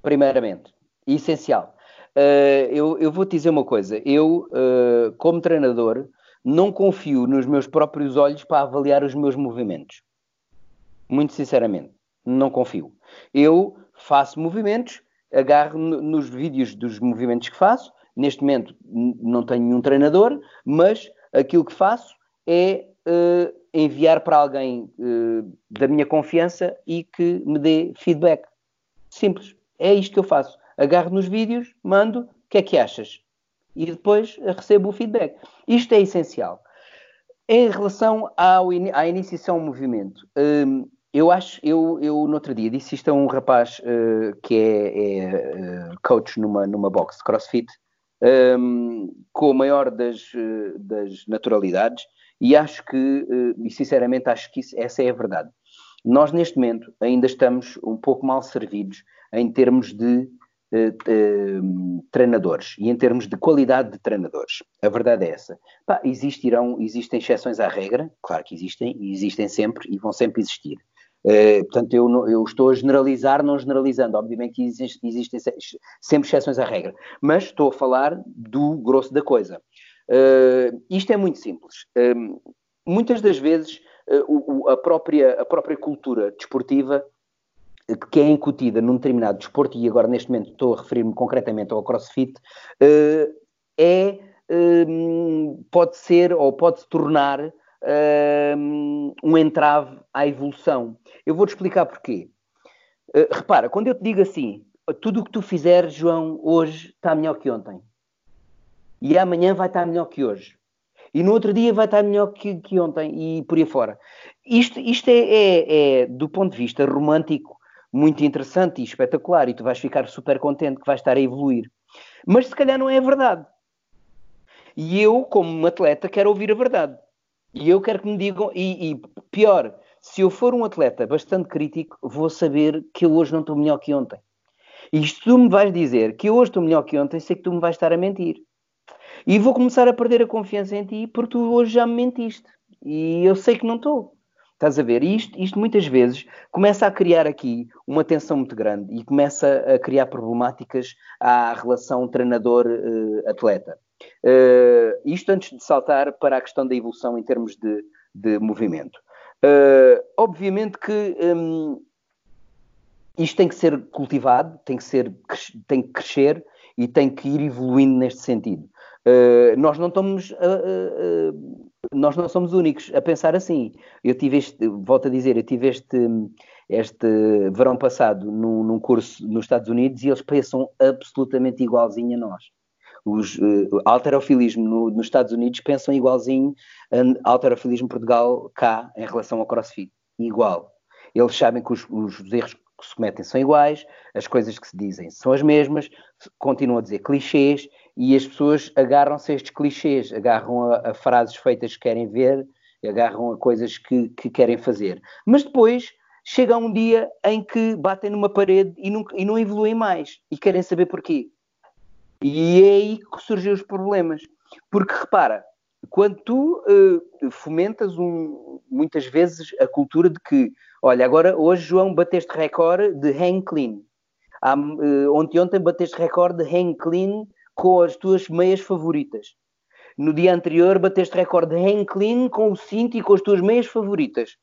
primeiramente. Essencial. Uh, eu, eu vou-te dizer uma coisa. Eu, uh, como treinador, não confio nos meus próprios olhos para avaliar os meus movimentos. Muito sinceramente, não confio. Eu faço movimentos, agarro nos vídeos dos movimentos que faço neste momento não tenho nenhum treinador, mas aquilo que faço é uh, enviar para alguém uh, da minha confiança e que me dê feedback. Simples. É isto que eu faço. Agarro nos vídeos, mando, o que é que achas? E depois recebo o feedback. Isto é essencial. Em relação ao, à iniciação ao movimento, um, eu acho, eu, eu no outro dia disse isto a um rapaz uh, que é, é uh, coach numa, numa box de crossfit, um, com a maior das, uh, das naturalidades, e acho que, e sinceramente acho que isso, essa é a verdade. Nós, neste momento, ainda estamos um pouco mal servidos em termos de uh, treinadores e em termos de qualidade de treinadores. A verdade é essa. Pá, existirão, existem exceções à regra, claro que existem, e existem sempre e vão sempre existir. Uh, portanto, eu, eu, estou a generalizar, não generalizando. Obviamente que existe, existem sempre exceções à regra, mas estou a falar do grosso da coisa. Uh, isto é muito simples. Uh, muitas das vezes o, a, própria, a própria cultura desportiva que é incutida num determinado desporto, e agora neste momento estou a referir-me concretamente ao crossfit, eh, é, eh, pode ser ou pode se tornar eh, um entrave à evolução. Eu vou-te explicar porquê. Repara, quando eu te digo assim, tudo o que tu fizeres, João, hoje está melhor que ontem. E amanhã vai estar melhor que hoje. E no outro dia vai estar melhor que, que ontem e por aí fora. Isto, isto é, é, é, do ponto de vista romântico, muito interessante e espetacular e tu vais ficar super contente que vais estar a evoluir. Mas se calhar não é a verdade. E eu, como atleta, quero ouvir a verdade. E eu quero que me digam, e, e pior, se eu for um atleta bastante crítico, vou saber que eu hoje não estou melhor que ontem. E se tu me vais dizer que eu hoje estou melhor que ontem, sei que tu me vais estar a mentir. E vou começar a perder a confiança em ti porque tu hoje já me mentiste. E eu sei que não estou. Estás a ver? E isto, isto muitas vezes começa a criar aqui uma tensão muito grande e começa a criar problemáticas à relação treinador-atleta. Uh, isto antes de saltar para a questão da evolução em termos de, de movimento. Uh, obviamente que um, isto tem que ser cultivado, tem que, ser, tem que crescer e tem que ir evoluindo neste sentido. Uh, nós não estamos nós não somos únicos a pensar assim. Eu tive este, volto a dizer, eu tive este, este verão passado num, num curso nos Estados Unidos e eles pensam absolutamente igualzinho a nós. Os uh, alterofilismo no, nos Estados Unidos pensam igualzinho a alterofilismo Portugal cá em relação ao crossfit. Igual. Eles sabem que os, os erros que se cometem são iguais, as coisas que se dizem são as mesmas, continuam a dizer clichês e as pessoas agarram-se a estes clichês, agarram a, a, frases feitas que querem ver, agarram a coisas que, que querem fazer. Mas depois chega um dia em que batem numa parede e não, e não evoluem mais e querem saber porquê. E é aí que surgem os problemas. Porque repara, quando tu uh, fomentas um, muitas vezes a cultura de que, olha, agora hoje João bateste recorde de hang clean. Há, uh, ontem ontem bateste recorde de hang clean com as tuas meias favoritas. No dia anterior bateste recorde de hang clean com o cinto e com as tuas meias favoritas.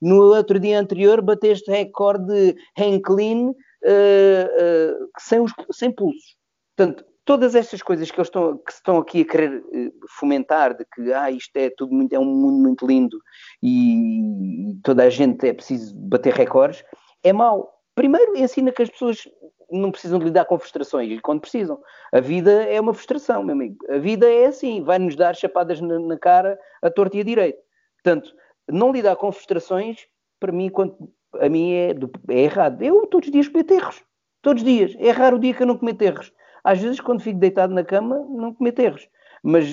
No outro dia anterior bateste recorde de hang clean uh, uh, sem, os, sem pulsos. Portanto, todas estas coisas que, estão, que estão aqui a querer uh, fomentar, de que ah, isto é tudo muito, é um mundo muito lindo e toda a gente é preciso bater recordes, é mau. Primeiro ensina que as pessoas não precisam de lidar com frustrações, e quando precisam. A vida é uma frustração, meu amigo. A vida é assim, vai-nos dar chapadas na, na, cara a torto e a direito. Portanto, não lidar com frustrações, para mim, quando, a mim é, é errado. Eu todos os dias cometo erros. Todos os dias. É raro o dia que eu não cometo erros. Às vezes, quando fico deitado na cama, não cometo erros. Mas,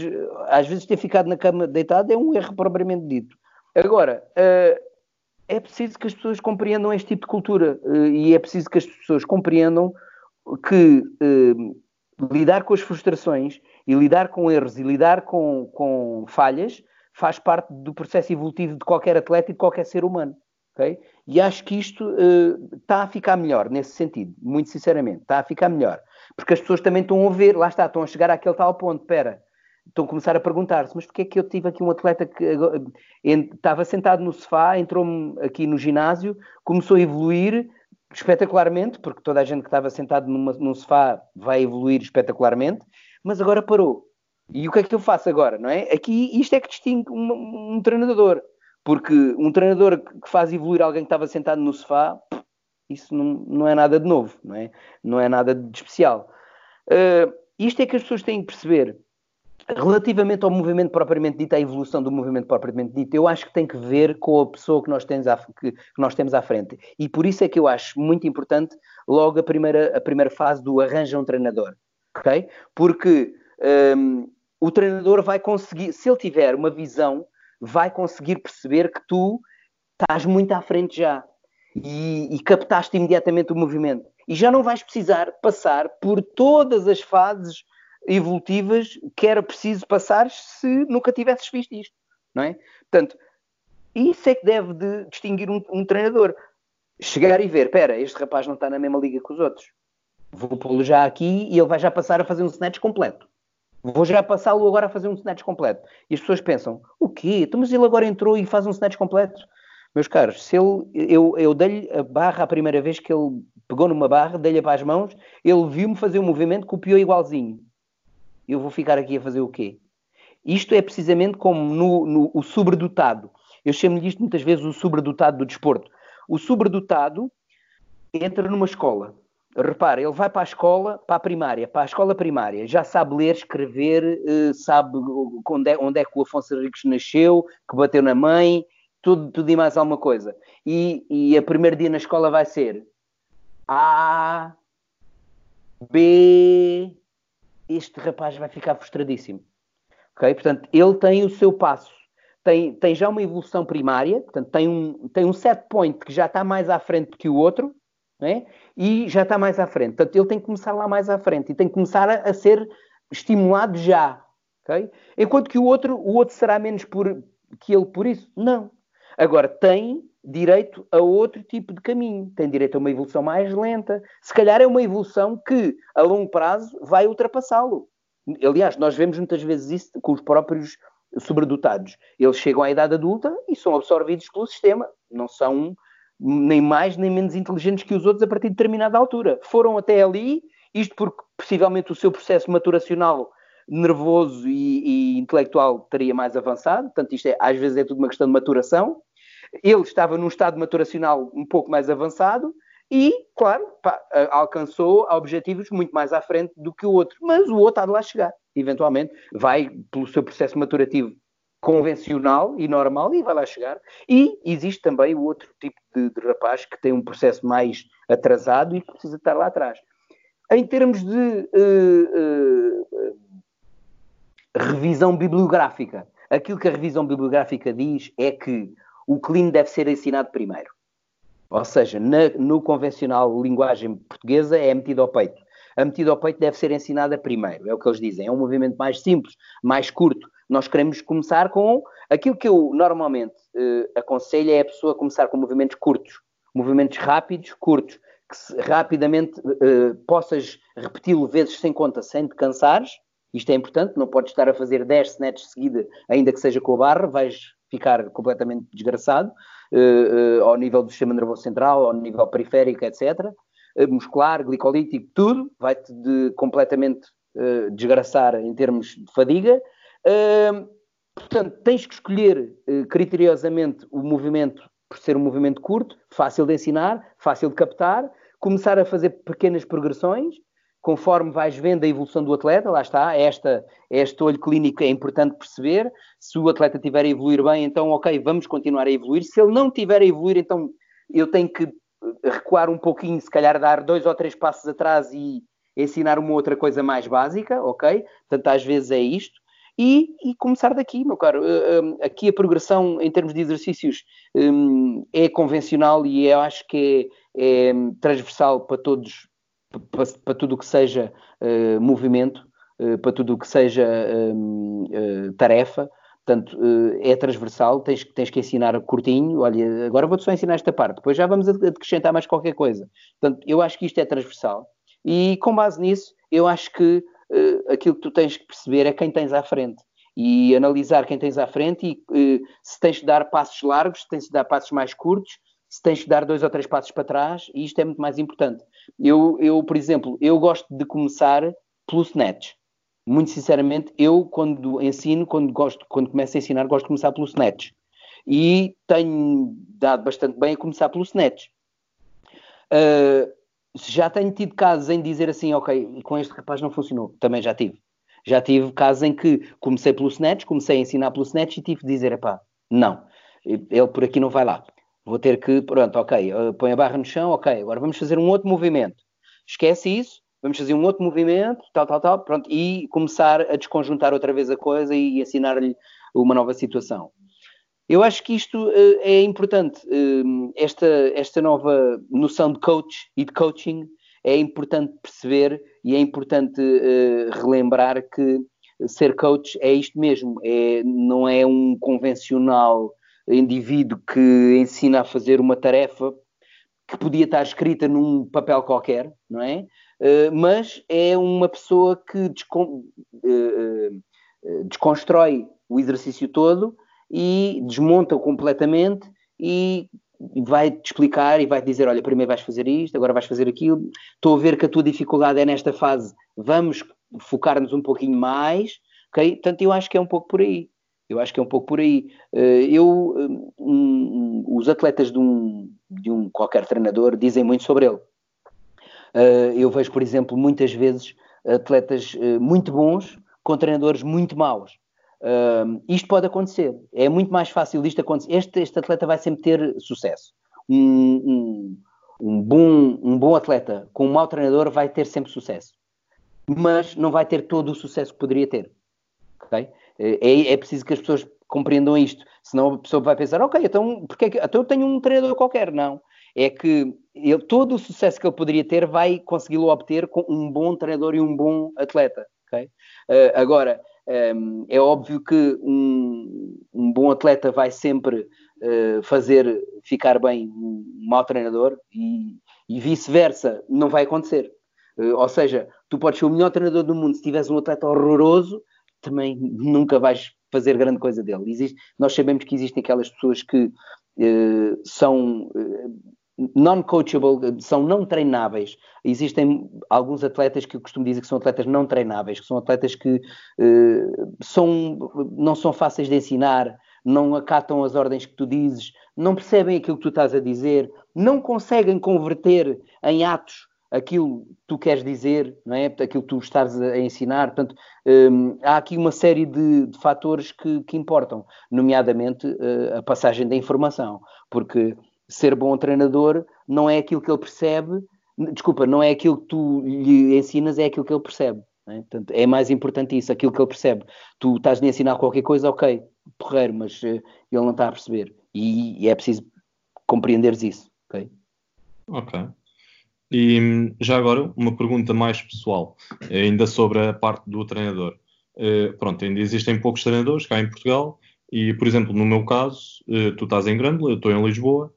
às vezes, ter ficado na cama deitado é um erro propriamente dito. Agora, uh, é preciso que as pessoas compreendam este tipo de cultura uh, e é preciso que as pessoas compreendam que uh, lidar com as frustrações e lidar com erros e lidar com, com falhas faz parte do processo evolutivo de qualquer atleta e de qualquer ser humano. Okay? E acho que isto está a ficar melhor nesse sentido, muito sinceramente, está a ficar melhor. Porque as pessoas também estão a ver, lá está, estão a chegar àquele tal ponto, espera, estão a começar a perguntar-se, mas porquê é que eu tive aqui um atleta que estava sentado no sofá, entrou-me aqui no ginásio, começou a evoluir espetacularmente, porque toda a gente que estava sentado numa, num sofá vai evoluir espetacularmente, mas agora parou. E o que é que eu faço agora, não é? Aqui isto é que distingue um, um treinador. Porque um treinador que faz evoluir alguém que estava sentado no sofá, isso não, não é nada de novo, não é? Não é nada de especial. Uh, isto é que as pessoas têm que perceber. Relativamente ao movimento propriamente dito, à evolução do movimento propriamente dito, eu acho que tem que ver com a pessoa que nós temos à, que, nós temos à frente. E por isso é que eu acho muito importante logo a primeira, a primeira fase do arranja um treinador. ok? Porque um, o treinador vai conseguir, se ele tiver uma visão, vai conseguir perceber que tu estás muito à frente já e, e captaste imediatamente o movimento. E já não vais precisar passar por todas as fases evolutivas que era preciso passar se nunca tivesses visto isto, não é? Portanto, isso é que deve de distinguir um, um treinador. Chegar e ver, espera, este rapaz não está na mesma liga que os outros. Vou pô-lo já aqui e ele vai já passar a fazer um snatch completo. Vou já passá-lo agora a fazer um snatch completo. E as pessoas pensam, o quê? Então, mas ele agora entrou e faz um snatch completo? Meus caros, se ele, eu, eu dei-lhe a barra a primeira vez que ele pegou numa barra, dei-lhe para as mãos, ele viu-me fazer um movimento, copiou igualzinho. Eu vou ficar aqui a fazer o quê? Isto é precisamente como no, no o sobredotado. Eu chamo-lhe isto muitas vezes o sobredotado do desporto. O sobredotado entra numa escola repara, ele vai para a escola, para a primária, para a escola primária, já sabe ler, escrever, eh, sabe onde é, onde é que o Afonso Henriques nasceu, que bateu na mãe, tudo, tudo e mais alguma coisa. E, e o primeiro dia na escola vai ser A, B. Este rapaz vai ficar frustradíssimo. Ok? Portanto, ele tem o seu passo. Tem, tem já uma evolução primária, portanto, tem um, tem um set point que já está mais à frente que o outro, é? e já está mais à frente. Portanto, ele tem que começar lá mais à frente e tem que começar a, a ser estimulado já. Okay? Enquanto que o outro, o outro será menos por, que ele por isso? Não. Agora, tem direito a outro tipo de caminho, tem direito a uma evolução mais lenta. Se calhar é uma evolução que, a longo prazo, vai ultrapassá-lo. Aliás, nós vemos muitas vezes isso com os próprios sobredotados. Eles chegam à idade adulta e são absorvidos pelo sistema. Não são nem mais nem menos inteligentes que os outros a partir de determinada altura. Foram até ali, isto porque possivelmente o seu processo maturacional nervoso e, e intelectual estaria mais avançado, portanto isto é, às vezes é tudo uma questão de maturação. Ele estava num estado maturacional um pouco mais avançado e, claro, pá, alcançou objetivos muito mais à frente do que o outro. Mas o outro há de lá chegar, eventualmente. Vai, pelo seu processo maturativo, convencional e normal e vai lá chegar. E existe também o outro tipo de, de, rapaz que tem um processo mais atrasado e precisa estar lá atrás. Em termos de uh, uh, revisão bibliográfica, aquilo que a revisão bibliográfica diz é que o clean deve ser ensinado primeiro. Ou seja, na, no convencional linguagem portuguesa é metido ao peito. A metida ao peito deve ser ensinada primeiro, é o que eles dizem. É um movimento mais simples, mais curto, nós queremos começar com aquilo que eu normalmente uh, aconselho é a pessoa começar com movimentos curtos, movimentos rápidos, curtos, que se, rapidamente uh, possas repeti-lo vezes sem conta, sem te cansares. Isto é importante, não podes estar a fazer 10 snatches seguida, ainda que seja com a barra, vais ficar completamente desgraçado, uh, ao nível do sistema nervoso central, ao nível periférico, etc. muscular, glicolítico, tudo, vai-te de, completamente desgraçar em termos de fadiga portanto, tens que escolher uh, criteriosamente o movimento por ser um movimento curto, fácil de ensinar, fácil de captar, começar a fazer pequenas progressões, conforme vais vendo a evolução do atleta, lá está, esta, este olho clínico é importante perceber, se o atleta estiver a evoluir bem, então ok, vamos continuar a evoluir, se ele não estiver a evoluir, então eu tenho que recuar um pouquinho, se calhar dar dois ou três passos atrás e ensinar uma outra coisa mais básica, ok? Portanto, às vezes é isto e, e começar daqui, meu caro. Uh, aqui a progressão em termos de exercícios um, é convencional e eu acho que é, é transversal para todos, para, para tudo o que seja uh, movimento, uh, para tudo o que seja um, tarefa. Portanto, é transversal, tens, tens que ensinar curtinho. Olha, agora vou-te só ensinar esta parte, depois já vamos acrescentar mais qualquer coisa. Portanto, eu acho que isto é transversal. E com base nisso, eu acho que aquilo que tu tens que perceber é quem tens à frente e analisar quem tens à frente e se tens de dar passos largos, se tens de dar passos mais curtos, se tens de dar dois ou três passos para trás, e isto é muito mais importante. Eu, eu por exemplo, eu gosto de começar pelo snatch. muito sinceramente, eu quando ensino, quando, gosto, quando começo a ensinar, gosto de começar pelo Snatch. E tenho dado bastante bem a começar pelo Snatch. Uh, já tenho tido casos em dizer assim, ok, com este rapaz não funcionou. Também já tive. Já tive casos em que comecei pelo Snatch, comecei a ensinar pelo Snatch e tive de dizer, pá, não, ele por aqui não vai lá. Vou ter que, pronto, ok, põe a barra no chão, ok, agora vamos fazer um outro movimento. Esquece isso, vamos fazer um outro movimento, tal, tal, tal, pronto, e começar a desconjuntar outra vez a coisa e ensinar-lhe uma nova situação. Eu acho que isto uh, é importante, uh, esta, esta nova noção de coach e de coaching é importante perceber e é importante uh, relembrar que ser coach é isto mesmo, é, não é um convencional indivíduo que ensina a fazer uma tarefa que podia estar escrita num papel qualquer, não é? Uh, mas é uma pessoa que descon uh, desconstrói o exercício todo e desmonta completamente e vai-te explicar e vai-te dizer, olha, primeiro vais fazer isto, agora vais fazer aquilo, estou a ver que a tua dificuldade é nesta fase, vamos focar-nos um pouquinho mais, ok? Portanto, eu acho que é um pouco por aí. Eu acho que é um pouco por aí. Eh, eu, um, os atletas de um, de um qualquer treinador dizem muito sobre ele. Eh, eu vejo, por exemplo, muitas vezes atletas eh, muito bons com treinadores muito maus. Isto pode acontecer. É muito mais fácil isto acontecer. Este, este atleta vai sempre ter sucesso. Um, um, um, bom, um bom atleta com um mau treinador vai ter sempre sucesso. Mas não vai ter todo o sucesso que poderia ter. Okay? É, é preciso que as pessoas compreendam isto. Senão a pessoa vai pensar, ok, então, porque é que, então eu tenho um treinador qualquer. Não. É que ele, todo o sucesso que ele poderia ter vai consegui-lo obter com um bom treinador e um bom atleta. Okay? Uh, agora, um, é óbvio que um, um, bom atleta vai sempre uh, fazer ficar bem um mau treinador e, e vice-versa, não vai acontecer. Uh, ou seja, tu podes ser o melhor treinador do mundo, se tiveres um atleta horroroso, também nunca vais fazer grande coisa dele. Existe, nós sabemos que existem aquelas pessoas que uh, são non-coachable, são não treináveis. Existem alguns atletas que eu costumo dizer que são atletas não treináveis, que são atletas que uh, são, não são fáceis de ensinar, não acatam as ordens que tu dizes, não percebem aquilo que tu estás a dizer, não conseguem converter em atos aquilo que tu queres dizer, não é? aquilo que tu estás a ensinar. Portanto, um, há aqui uma série de, de fatores que, que, importam, nomeadamente uh, a passagem da informação, porque ser bom treinador não é aquilo que ele percebe, desculpa, não é aquilo que tu lhe ensinas, é aquilo que ele percebe. É? Portanto, é mais importante isso, aquilo que ele percebe. Tu estás a ensinar qualquer coisa, ok, porreiro, mas uh, ele não está a perceber. E, e, é preciso compreenderes isso, ok? Ok. E já agora, uma pergunta mais pessoal, ainda sobre a parte do treinador. Uh, pronto, ainda existem poucos treinadores cá em Portugal e, por exemplo, no meu caso, uh, tu estás em Grândola, eu estou em Lisboa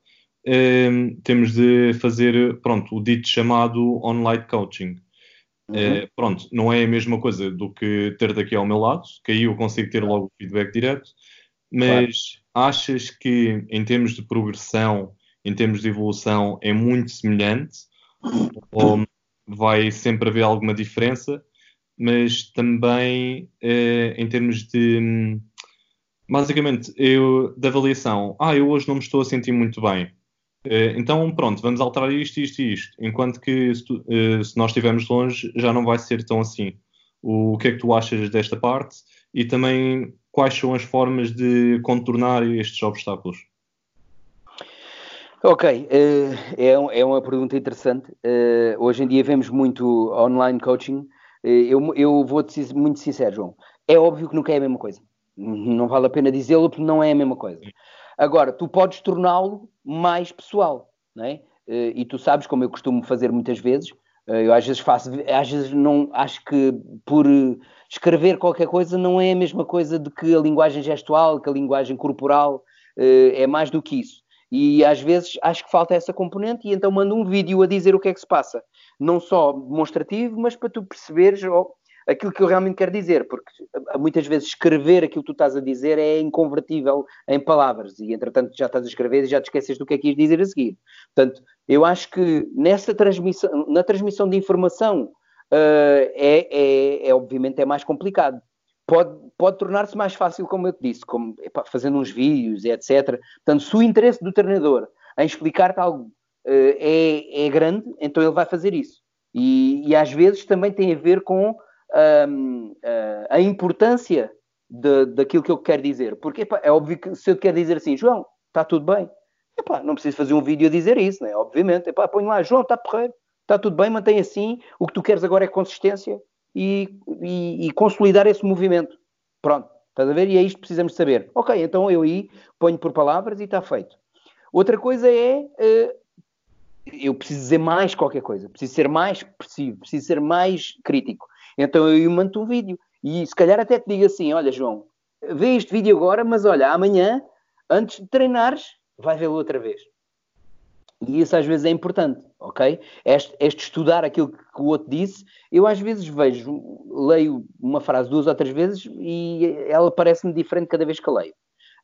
Ehm, temos de fazer, pronto, o dito chamado online coaching. Uhum. Eh, pronto, não é a mesma coisa do que ter daqui ao meu lado, que aí eu consigo ter logo o feedback direto, mas claro. achas que em termos de progressão, em termos de evolução, é muito semelhante? Ou vai sempre haver alguma diferença? Mas também eh, em termos de basicamente eu da avaliação, ah, eu hoje não me estou a sentir muito bem. Eh, então, pronto, vamos alterar isto, isto e isto. Enquanto que se, tu, eh, se, nós estivermos longe, já não vai ser tão assim. O, o, que é que tu achas desta parte? E também quais são as formas de contornar estes obstáculos? Ok, uh, é, é, uma pergunta interessante. Uh, hoje em dia vemos muito online coaching. Uh, eu, eu vou-te ser muito sincero, João. É óbvio que nunca é a mesma coisa. Não vale a pena dizê-lo porque não é a mesma coisa. Agora, tu podes torná-lo mais pessoal, não é? Eh, e tu sabes, como eu costumo fazer muitas vezes, eh, eu às vezes faço, às vezes não acho que por escrever qualquer coisa não é a mesma coisa de que a linguagem gestual, que a linguagem corporal eh, é mais do que isso. E às vezes acho que falta essa componente e então mando um vídeo a dizer o que é que se passa. Não só demonstrativo, mas para tu perceberes aquilo que eu realmente quero dizer, porque eh, muitas vezes escrever aquilo que tu estás a dizer é inconvertível em palavras e entretanto já estás a escrever e já te esqueces do que é que ias dizer a seguir. Portanto, eu acho que nessa transmissão, na transmissão de informação uh, é, é, é, obviamente é mais complicado. Pode, pode tornar-se mais fácil, como eu te disse, como, fazendo uns vídeos e etc. Portanto, se o interesse do treinador em explicar-te algo uh, é, é grande, então ele vai fazer isso. E, e às vezes também tem a ver com uh, a importância de, daquilo que eu quero dizer. Porque é óbvio que se eu quero dizer assim, João, está tudo bem, não preciso fazer um vídeo a dizer isso, né? obviamente. Epá, põe lá, João, está porreiro, está tudo bem, mantém assim. O que tu queres agora é consistência e, e, e consolidar esse movimento. Pronto, estás a ver? E é isto que precisamos saber. Ok, então eu aí ponho por palavras e está feito. Outra coisa é. Uh, eu preciso dizer mais qualquer coisa, preciso ser mais expressivo, preciso ser mais crítico. Então eu mando um vídeo. E se calhar até te digo assim: olha, João, vê este vídeo agora, mas olha, amanhã, antes de treinares, vai vê-lo outra vez. E isso às vezes é importante, ok? Este, este, estudar aquilo que o outro disse, eu às vezes vejo, leio uma frase duas ou três vezes e ela parece-me diferente cada vez que leio.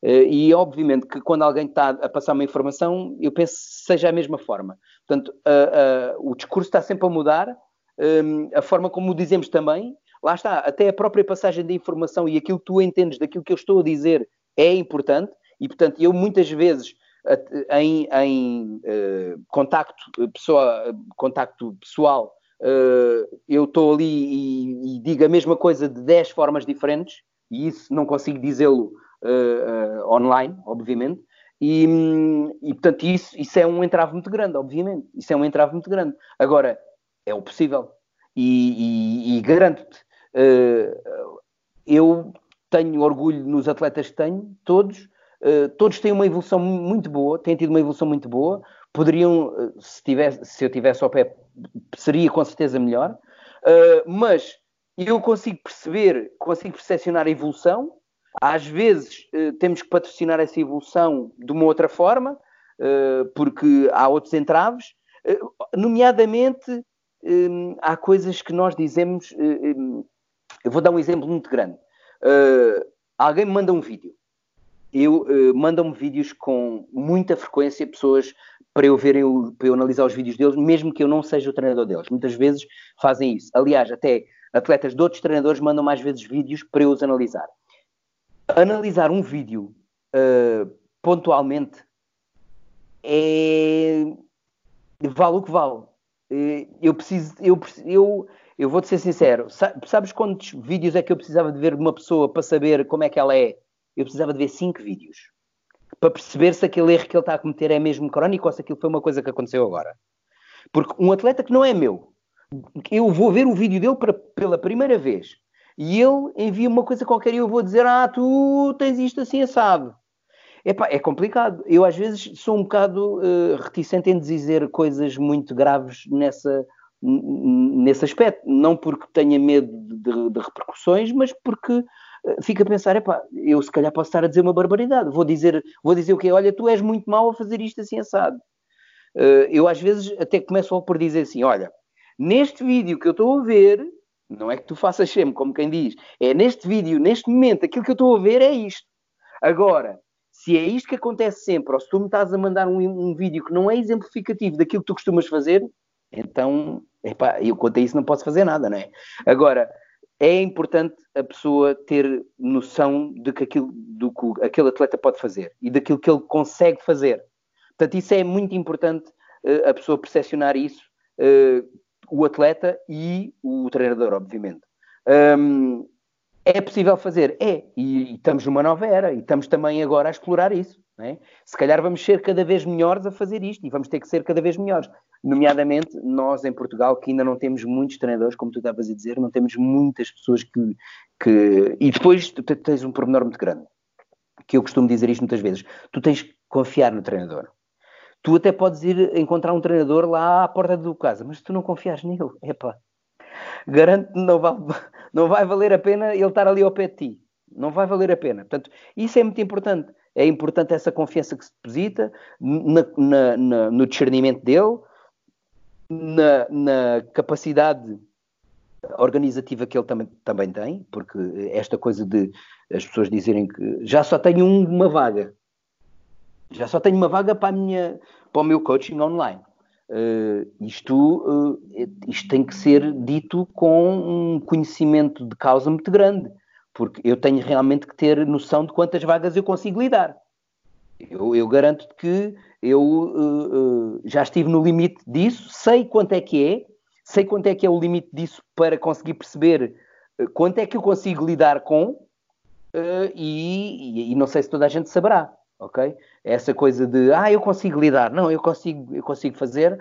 Eh, e obviamente que quando alguém está a passar uma informação, eu penso que seja a mesma forma. Portanto, o discurso está sempre a mudar, um, a forma como o dizemos também, lá está, até a própria passagem da informação e aquilo que tu entendes daquilo que eu estou a dizer é importante, e portanto eu muitas vezes em, em uh, contacto, pessoa, contacto pessoal, uh, eu estou ali e, e, digo a mesma coisa de 10 formas diferentes, e isso não consigo dizê-lo uh, online, obviamente, e, e, portanto isso, isso é um entrave muito grande, obviamente, isso é um entrave muito grande. Agora, é o possível. E, e, garanto-te, eu tenho orgulho nos atletas que tenho, todos, uh, todos têm uma evolução muito boa, têm tido uma evolução muito boa, poderiam, uh, se, tivesse, se eu tivesse ao pé, seria com certeza melhor, mas eu consigo perceber, consigo percepcionar a evolução, às vezes temos que patrocinar essa evolução de uma outra forma, porque há outros entraves, nomeadamente hum, há coisas que nós dizemos. Hum, eu vou dar um exemplo muito grande. Uh, alguém me manda um vídeo. Eu uh, mandam-me vídeos com muita frequência, pessoas para eu ver, para eu analisar os vídeos deles, mesmo que eu não seja o treinador deles. Muitas vezes fazem isso. Aliás, até atletas de outros treinadores mandam mais vezes vídeos para eu os analisar. Analisar um vídeo uh, pontualmente é vale o que vale. Eh, eu preciso, eu, eu, eu vou-te ser sincero, sabes quantos vídeos é que eu precisava de ver de uma pessoa para saber como é que ela é? Eu precisava de ver cinco vídeos para perceber se aquele erro que ele está a cometer é mesmo crónico ou se aquilo foi uma coisa que aconteceu agora. Porque um atleta que não é meu, eu vou ver o vídeo dele para, pela primeira vez e ele envia uma coisa qualquer e eu vou dizer: Ah, tu tens isto assim assado. Epá, é complicado. Eu às vezes sou um bocado uh, reticente em dizer coisas muito graves nessa, nesse aspecto. Não porque tenha medo de, de repercussões, mas porque fico a pensar, epá, eu se calhar posso estar a dizer uma barbaridade. Vou dizer, vou dizer o quê? Olha, tu és muito mau a fazer isto assim assado. Uh, eu às vezes até começo por dizer assim, olha, neste vídeo que eu estou a ver, não é que tu faças sempre, como quem diz, é neste vídeo, neste momento, aquilo que eu estou a ver é isto. Agora, se é isto que acontece sempre, ou se tu me estás a mandar um, um vídeo que não é exemplificativo daquilo que tu costumas fazer, então, epá, eu quanto a isso não posso fazer nada, não é? Agora, é importante a pessoa ter noção de que aquilo, do que aquele atleta pode fazer e daquilo que ele consegue fazer. Portanto, isso é muito importante uh, a pessoa percepcionar isso, uh, o atleta e o treinador, obviamente. Um, é possível fazer? É, e, e, estamos numa nova era e estamos também agora a explorar isso. É? Se calhar vamos ser cada vez melhores a fazer isto e vamos ter que ser cada vez melhores. Nomeadamente, nós em Portugal, que ainda não temos muitos treinadores, como tu estavas a dizer, não temos muitas pessoas que. que... E depois tu tens um pormenor muito grande, que eu costumo dizer isto muitas vezes: tu tens que confiar no treinador. Tu até podes ir encontrar um treinador lá à porta do casa, mas tu não confias nele. Epá, garanto que não, vale, não vai valer a pena ele estar ali ao pé de ti. Não vai valer a pena. Portanto, isso é muito importante. É importante essa confiança que se deposita na, na, na, no discernimento dele, na, na, capacidade organizativa que ele também, também tem, porque esta coisa de as pessoas dizerem que já só tenho uma vaga, já só tenho uma vaga para, a minha, para o meu coaching online. Uh, isto, uh, isto tem que ser dito com um conhecimento de causa muito grande, porque eu tenho realmente que ter noção de quantas vagas eu consigo lidar. Eu, eu garanto que eu uh, já estive no limite disso, sei quanto é que é, sei quanto é que é o limite disso para conseguir perceber quanto é que eu consigo lidar com e, e, e não sei se toda a gente saberá ok? Essa coisa de, ah, eu consigo lidar, não, eu consigo, eu consigo fazer,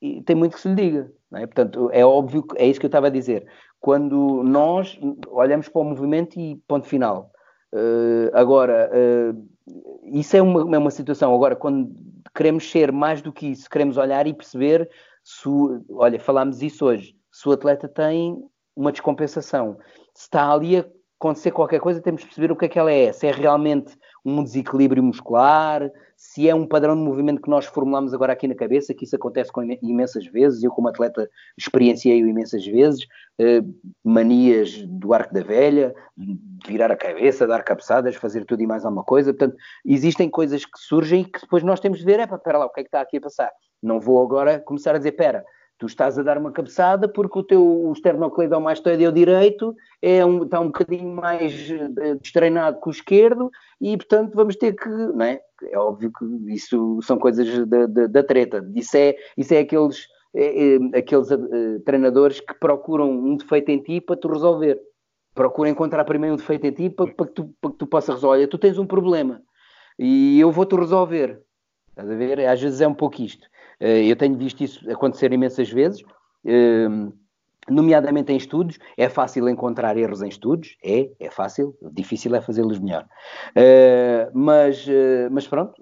e tem muito que se lhe diga, é? Portanto, é óbvio, é isso que eu estava a dizer. Quando nós olhamos para o movimento e ponto final. Uh, agora, uh, isso é uma, é uma situação. Agora, quando queremos ser mais do que isso, queremos olhar e perceber se, olha, falámos isso hoje, se o atleta tem uma descompensação, se está ali a acontecer qualquer coisa, temos de perceber o que é que ela é. Se é realmente um desequilíbrio muscular, se é um padrão de movimento que nós formulamos agora aqui na cabeça, que isso acontece com imensas vezes, eu como atleta experienciei-o imensas vezes, eh, manias do arco da velha, virar a cabeça, dar cabeçadas, fazer tudo e mais alguma coisa, portanto, existem coisas que surgem e que depois nós temos de ver, é espera lá, o que é que está aqui a passar? Não vou agora começar a dizer, espera, tu estás a dar uma cabeçada porque o teu esternocleidomastoideu direito é um, está um bocadinho mais uh, destreinado que o esquerdo e, portanto, vamos ter que, não é? É óbvio que isso são coisas da, da, da treta. Isso é, isso é aqueles, é, é, aqueles uh, treinadores que procuram um defeito em ti para tu resolver. Procura encontrar primeiro um defeito em ti para, para, que, tu, para que tu possas resolver. Olha, tu tens um problema e eu vou-te resolver. Estás a ver? Às vezes é um pouco isto. Eh, eu tenho visto isso acontecer imensas vezes, ehm, nomeadamente em estudos. É fácil encontrar erros em estudos, é, é fácil, difícil é fazê-los melhor. Eh, mas, eh, mas pronto,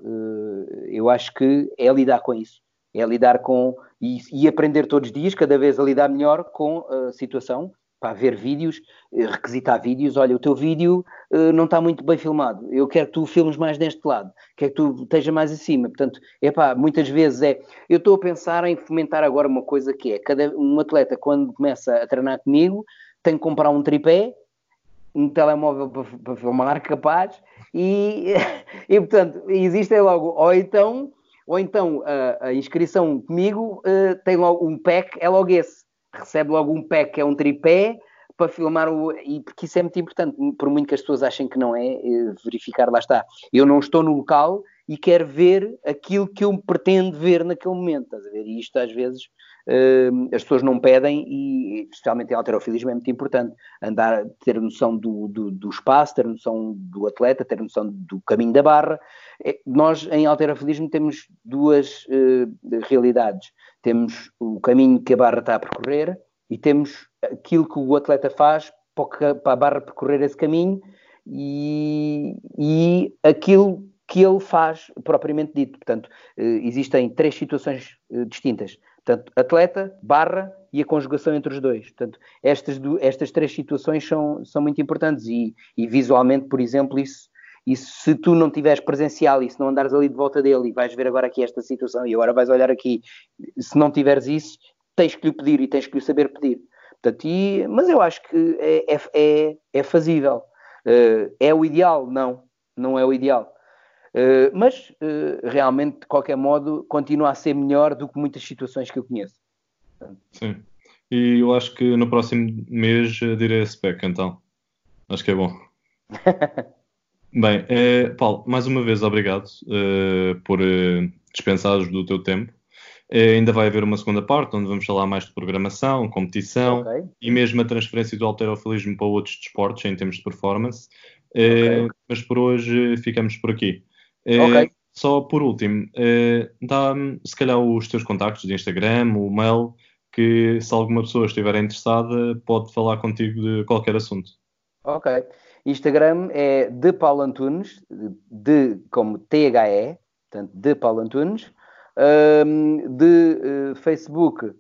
eu acho que é lidar com isso, é lidar com e, e aprender todos os dias, cada vez a lidar melhor com a situação para ver vídeos, eh, requisitar vídeos, olha, o teu vídeo uh, não está muito bem filmado, eu quero que tu filmes mais deste lado, quero que tu esteja mais acima, portanto, é pá, muitas vezes é, eu estou a pensar em fomentar agora uma coisa que é, cada um atleta quando começa a treinar comigo, tem que comprar um tripé, um telemóvel para, para filmar capaz, e, e portanto, existem logo, ou então, ou então a, a inscrição comigo uh, tem logo um pack, é logo esse, recebe logo um pack, que é um tripé, para filmar o. E porque isso é muito importante, por muito que as pessoas achem que não é, é, verificar, lá está. Eu não estou no local e quero ver aquilo que eu pretendo ver naquele momento, estás a ver? E isto às vezes uh, as pessoas não pedem, e especialmente em alterofilismo é muito importante andar, ter noção do, do, do, espaço, ter noção do atleta, ter noção do caminho da barra. É, nós em alterofilismo temos duas uh, realidades temos o caminho que a barra está a percorrer e temos aquilo que o atleta faz para a barra percorrer esse caminho e, e aquilo que ele faz propriamente dito. Portanto, eh, existem três situações eh, distintas. Portanto, atleta, barra e a conjugação entre os dois. Portanto, estas, estas três situações são, são muito importantes e, e visualmente, por exemplo, isso e se tu não tiveres presencial e se não andares ali de volta dele e vais ver agora aqui esta situação e agora vais olhar aqui, se não tiveres isso, tens que lhe pedir e tens que lhe saber pedir. Portanto, e, mas eu acho que é, é, é, é fazível. Uh, é o ideal? Não, não é o ideal. Uh, mas uh, realmente, de qualquer modo, continua a ser melhor do que muitas situações que eu conheço. Sim. E eu acho que no próximo mês direi a spec, então. Acho que é bom. Bem, eh, Paulo, mais uma vez obrigado eh, por eh, dispensares do teu tempo. Eh, ainda vai haver uma segunda parte onde vamos falar mais de programação, competição okay. e mesmo a transferência do alterofilismo para outros desportos em termos de performance. Eh, okay. Mas por hoje ficamos por aqui. Eh, okay. Só por último, dá-me se calhar os teus contactos de Instagram, o mail, que se alguma pessoa estiver interessada pode falar contigo de qualquer assunto. Ok. Instagram é de Paulo Antunes, de como T-H-E, portanto, de Paulo Antunes. Um, de uh, Facebook,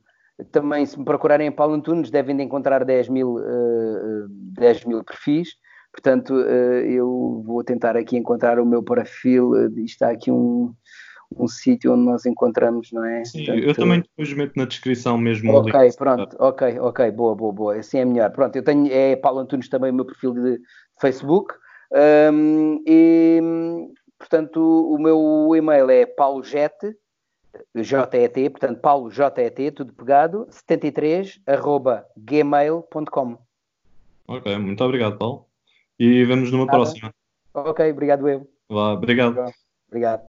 também se me procurarem Paulo Antunes, devem de encontrar 10 mil, uh, 10 mil perfis. Portanto, uh, eu vou tentar aqui encontrar o meu perfil. Uh, está aqui um, um sítio onde nós encontramos, não é? Sim, Portanto, eu também depois meto na descrição mesmo. Ok, pronto, ok, ok, boa, boa, boa. Assim é melhor. Pronto, eu tenho, é Paulo Antunes também o meu perfil de, Facebook. Um, e, portanto, o meu e-mail é paulojete, JET, portanto, Paulo JET, tudo pegado, 73, arroba gmail.com. Ok, muito obrigado, Paulo. E vemos numa Nada. próxima. Ok, obrigado eu. Vá, obrigado. Obrigado.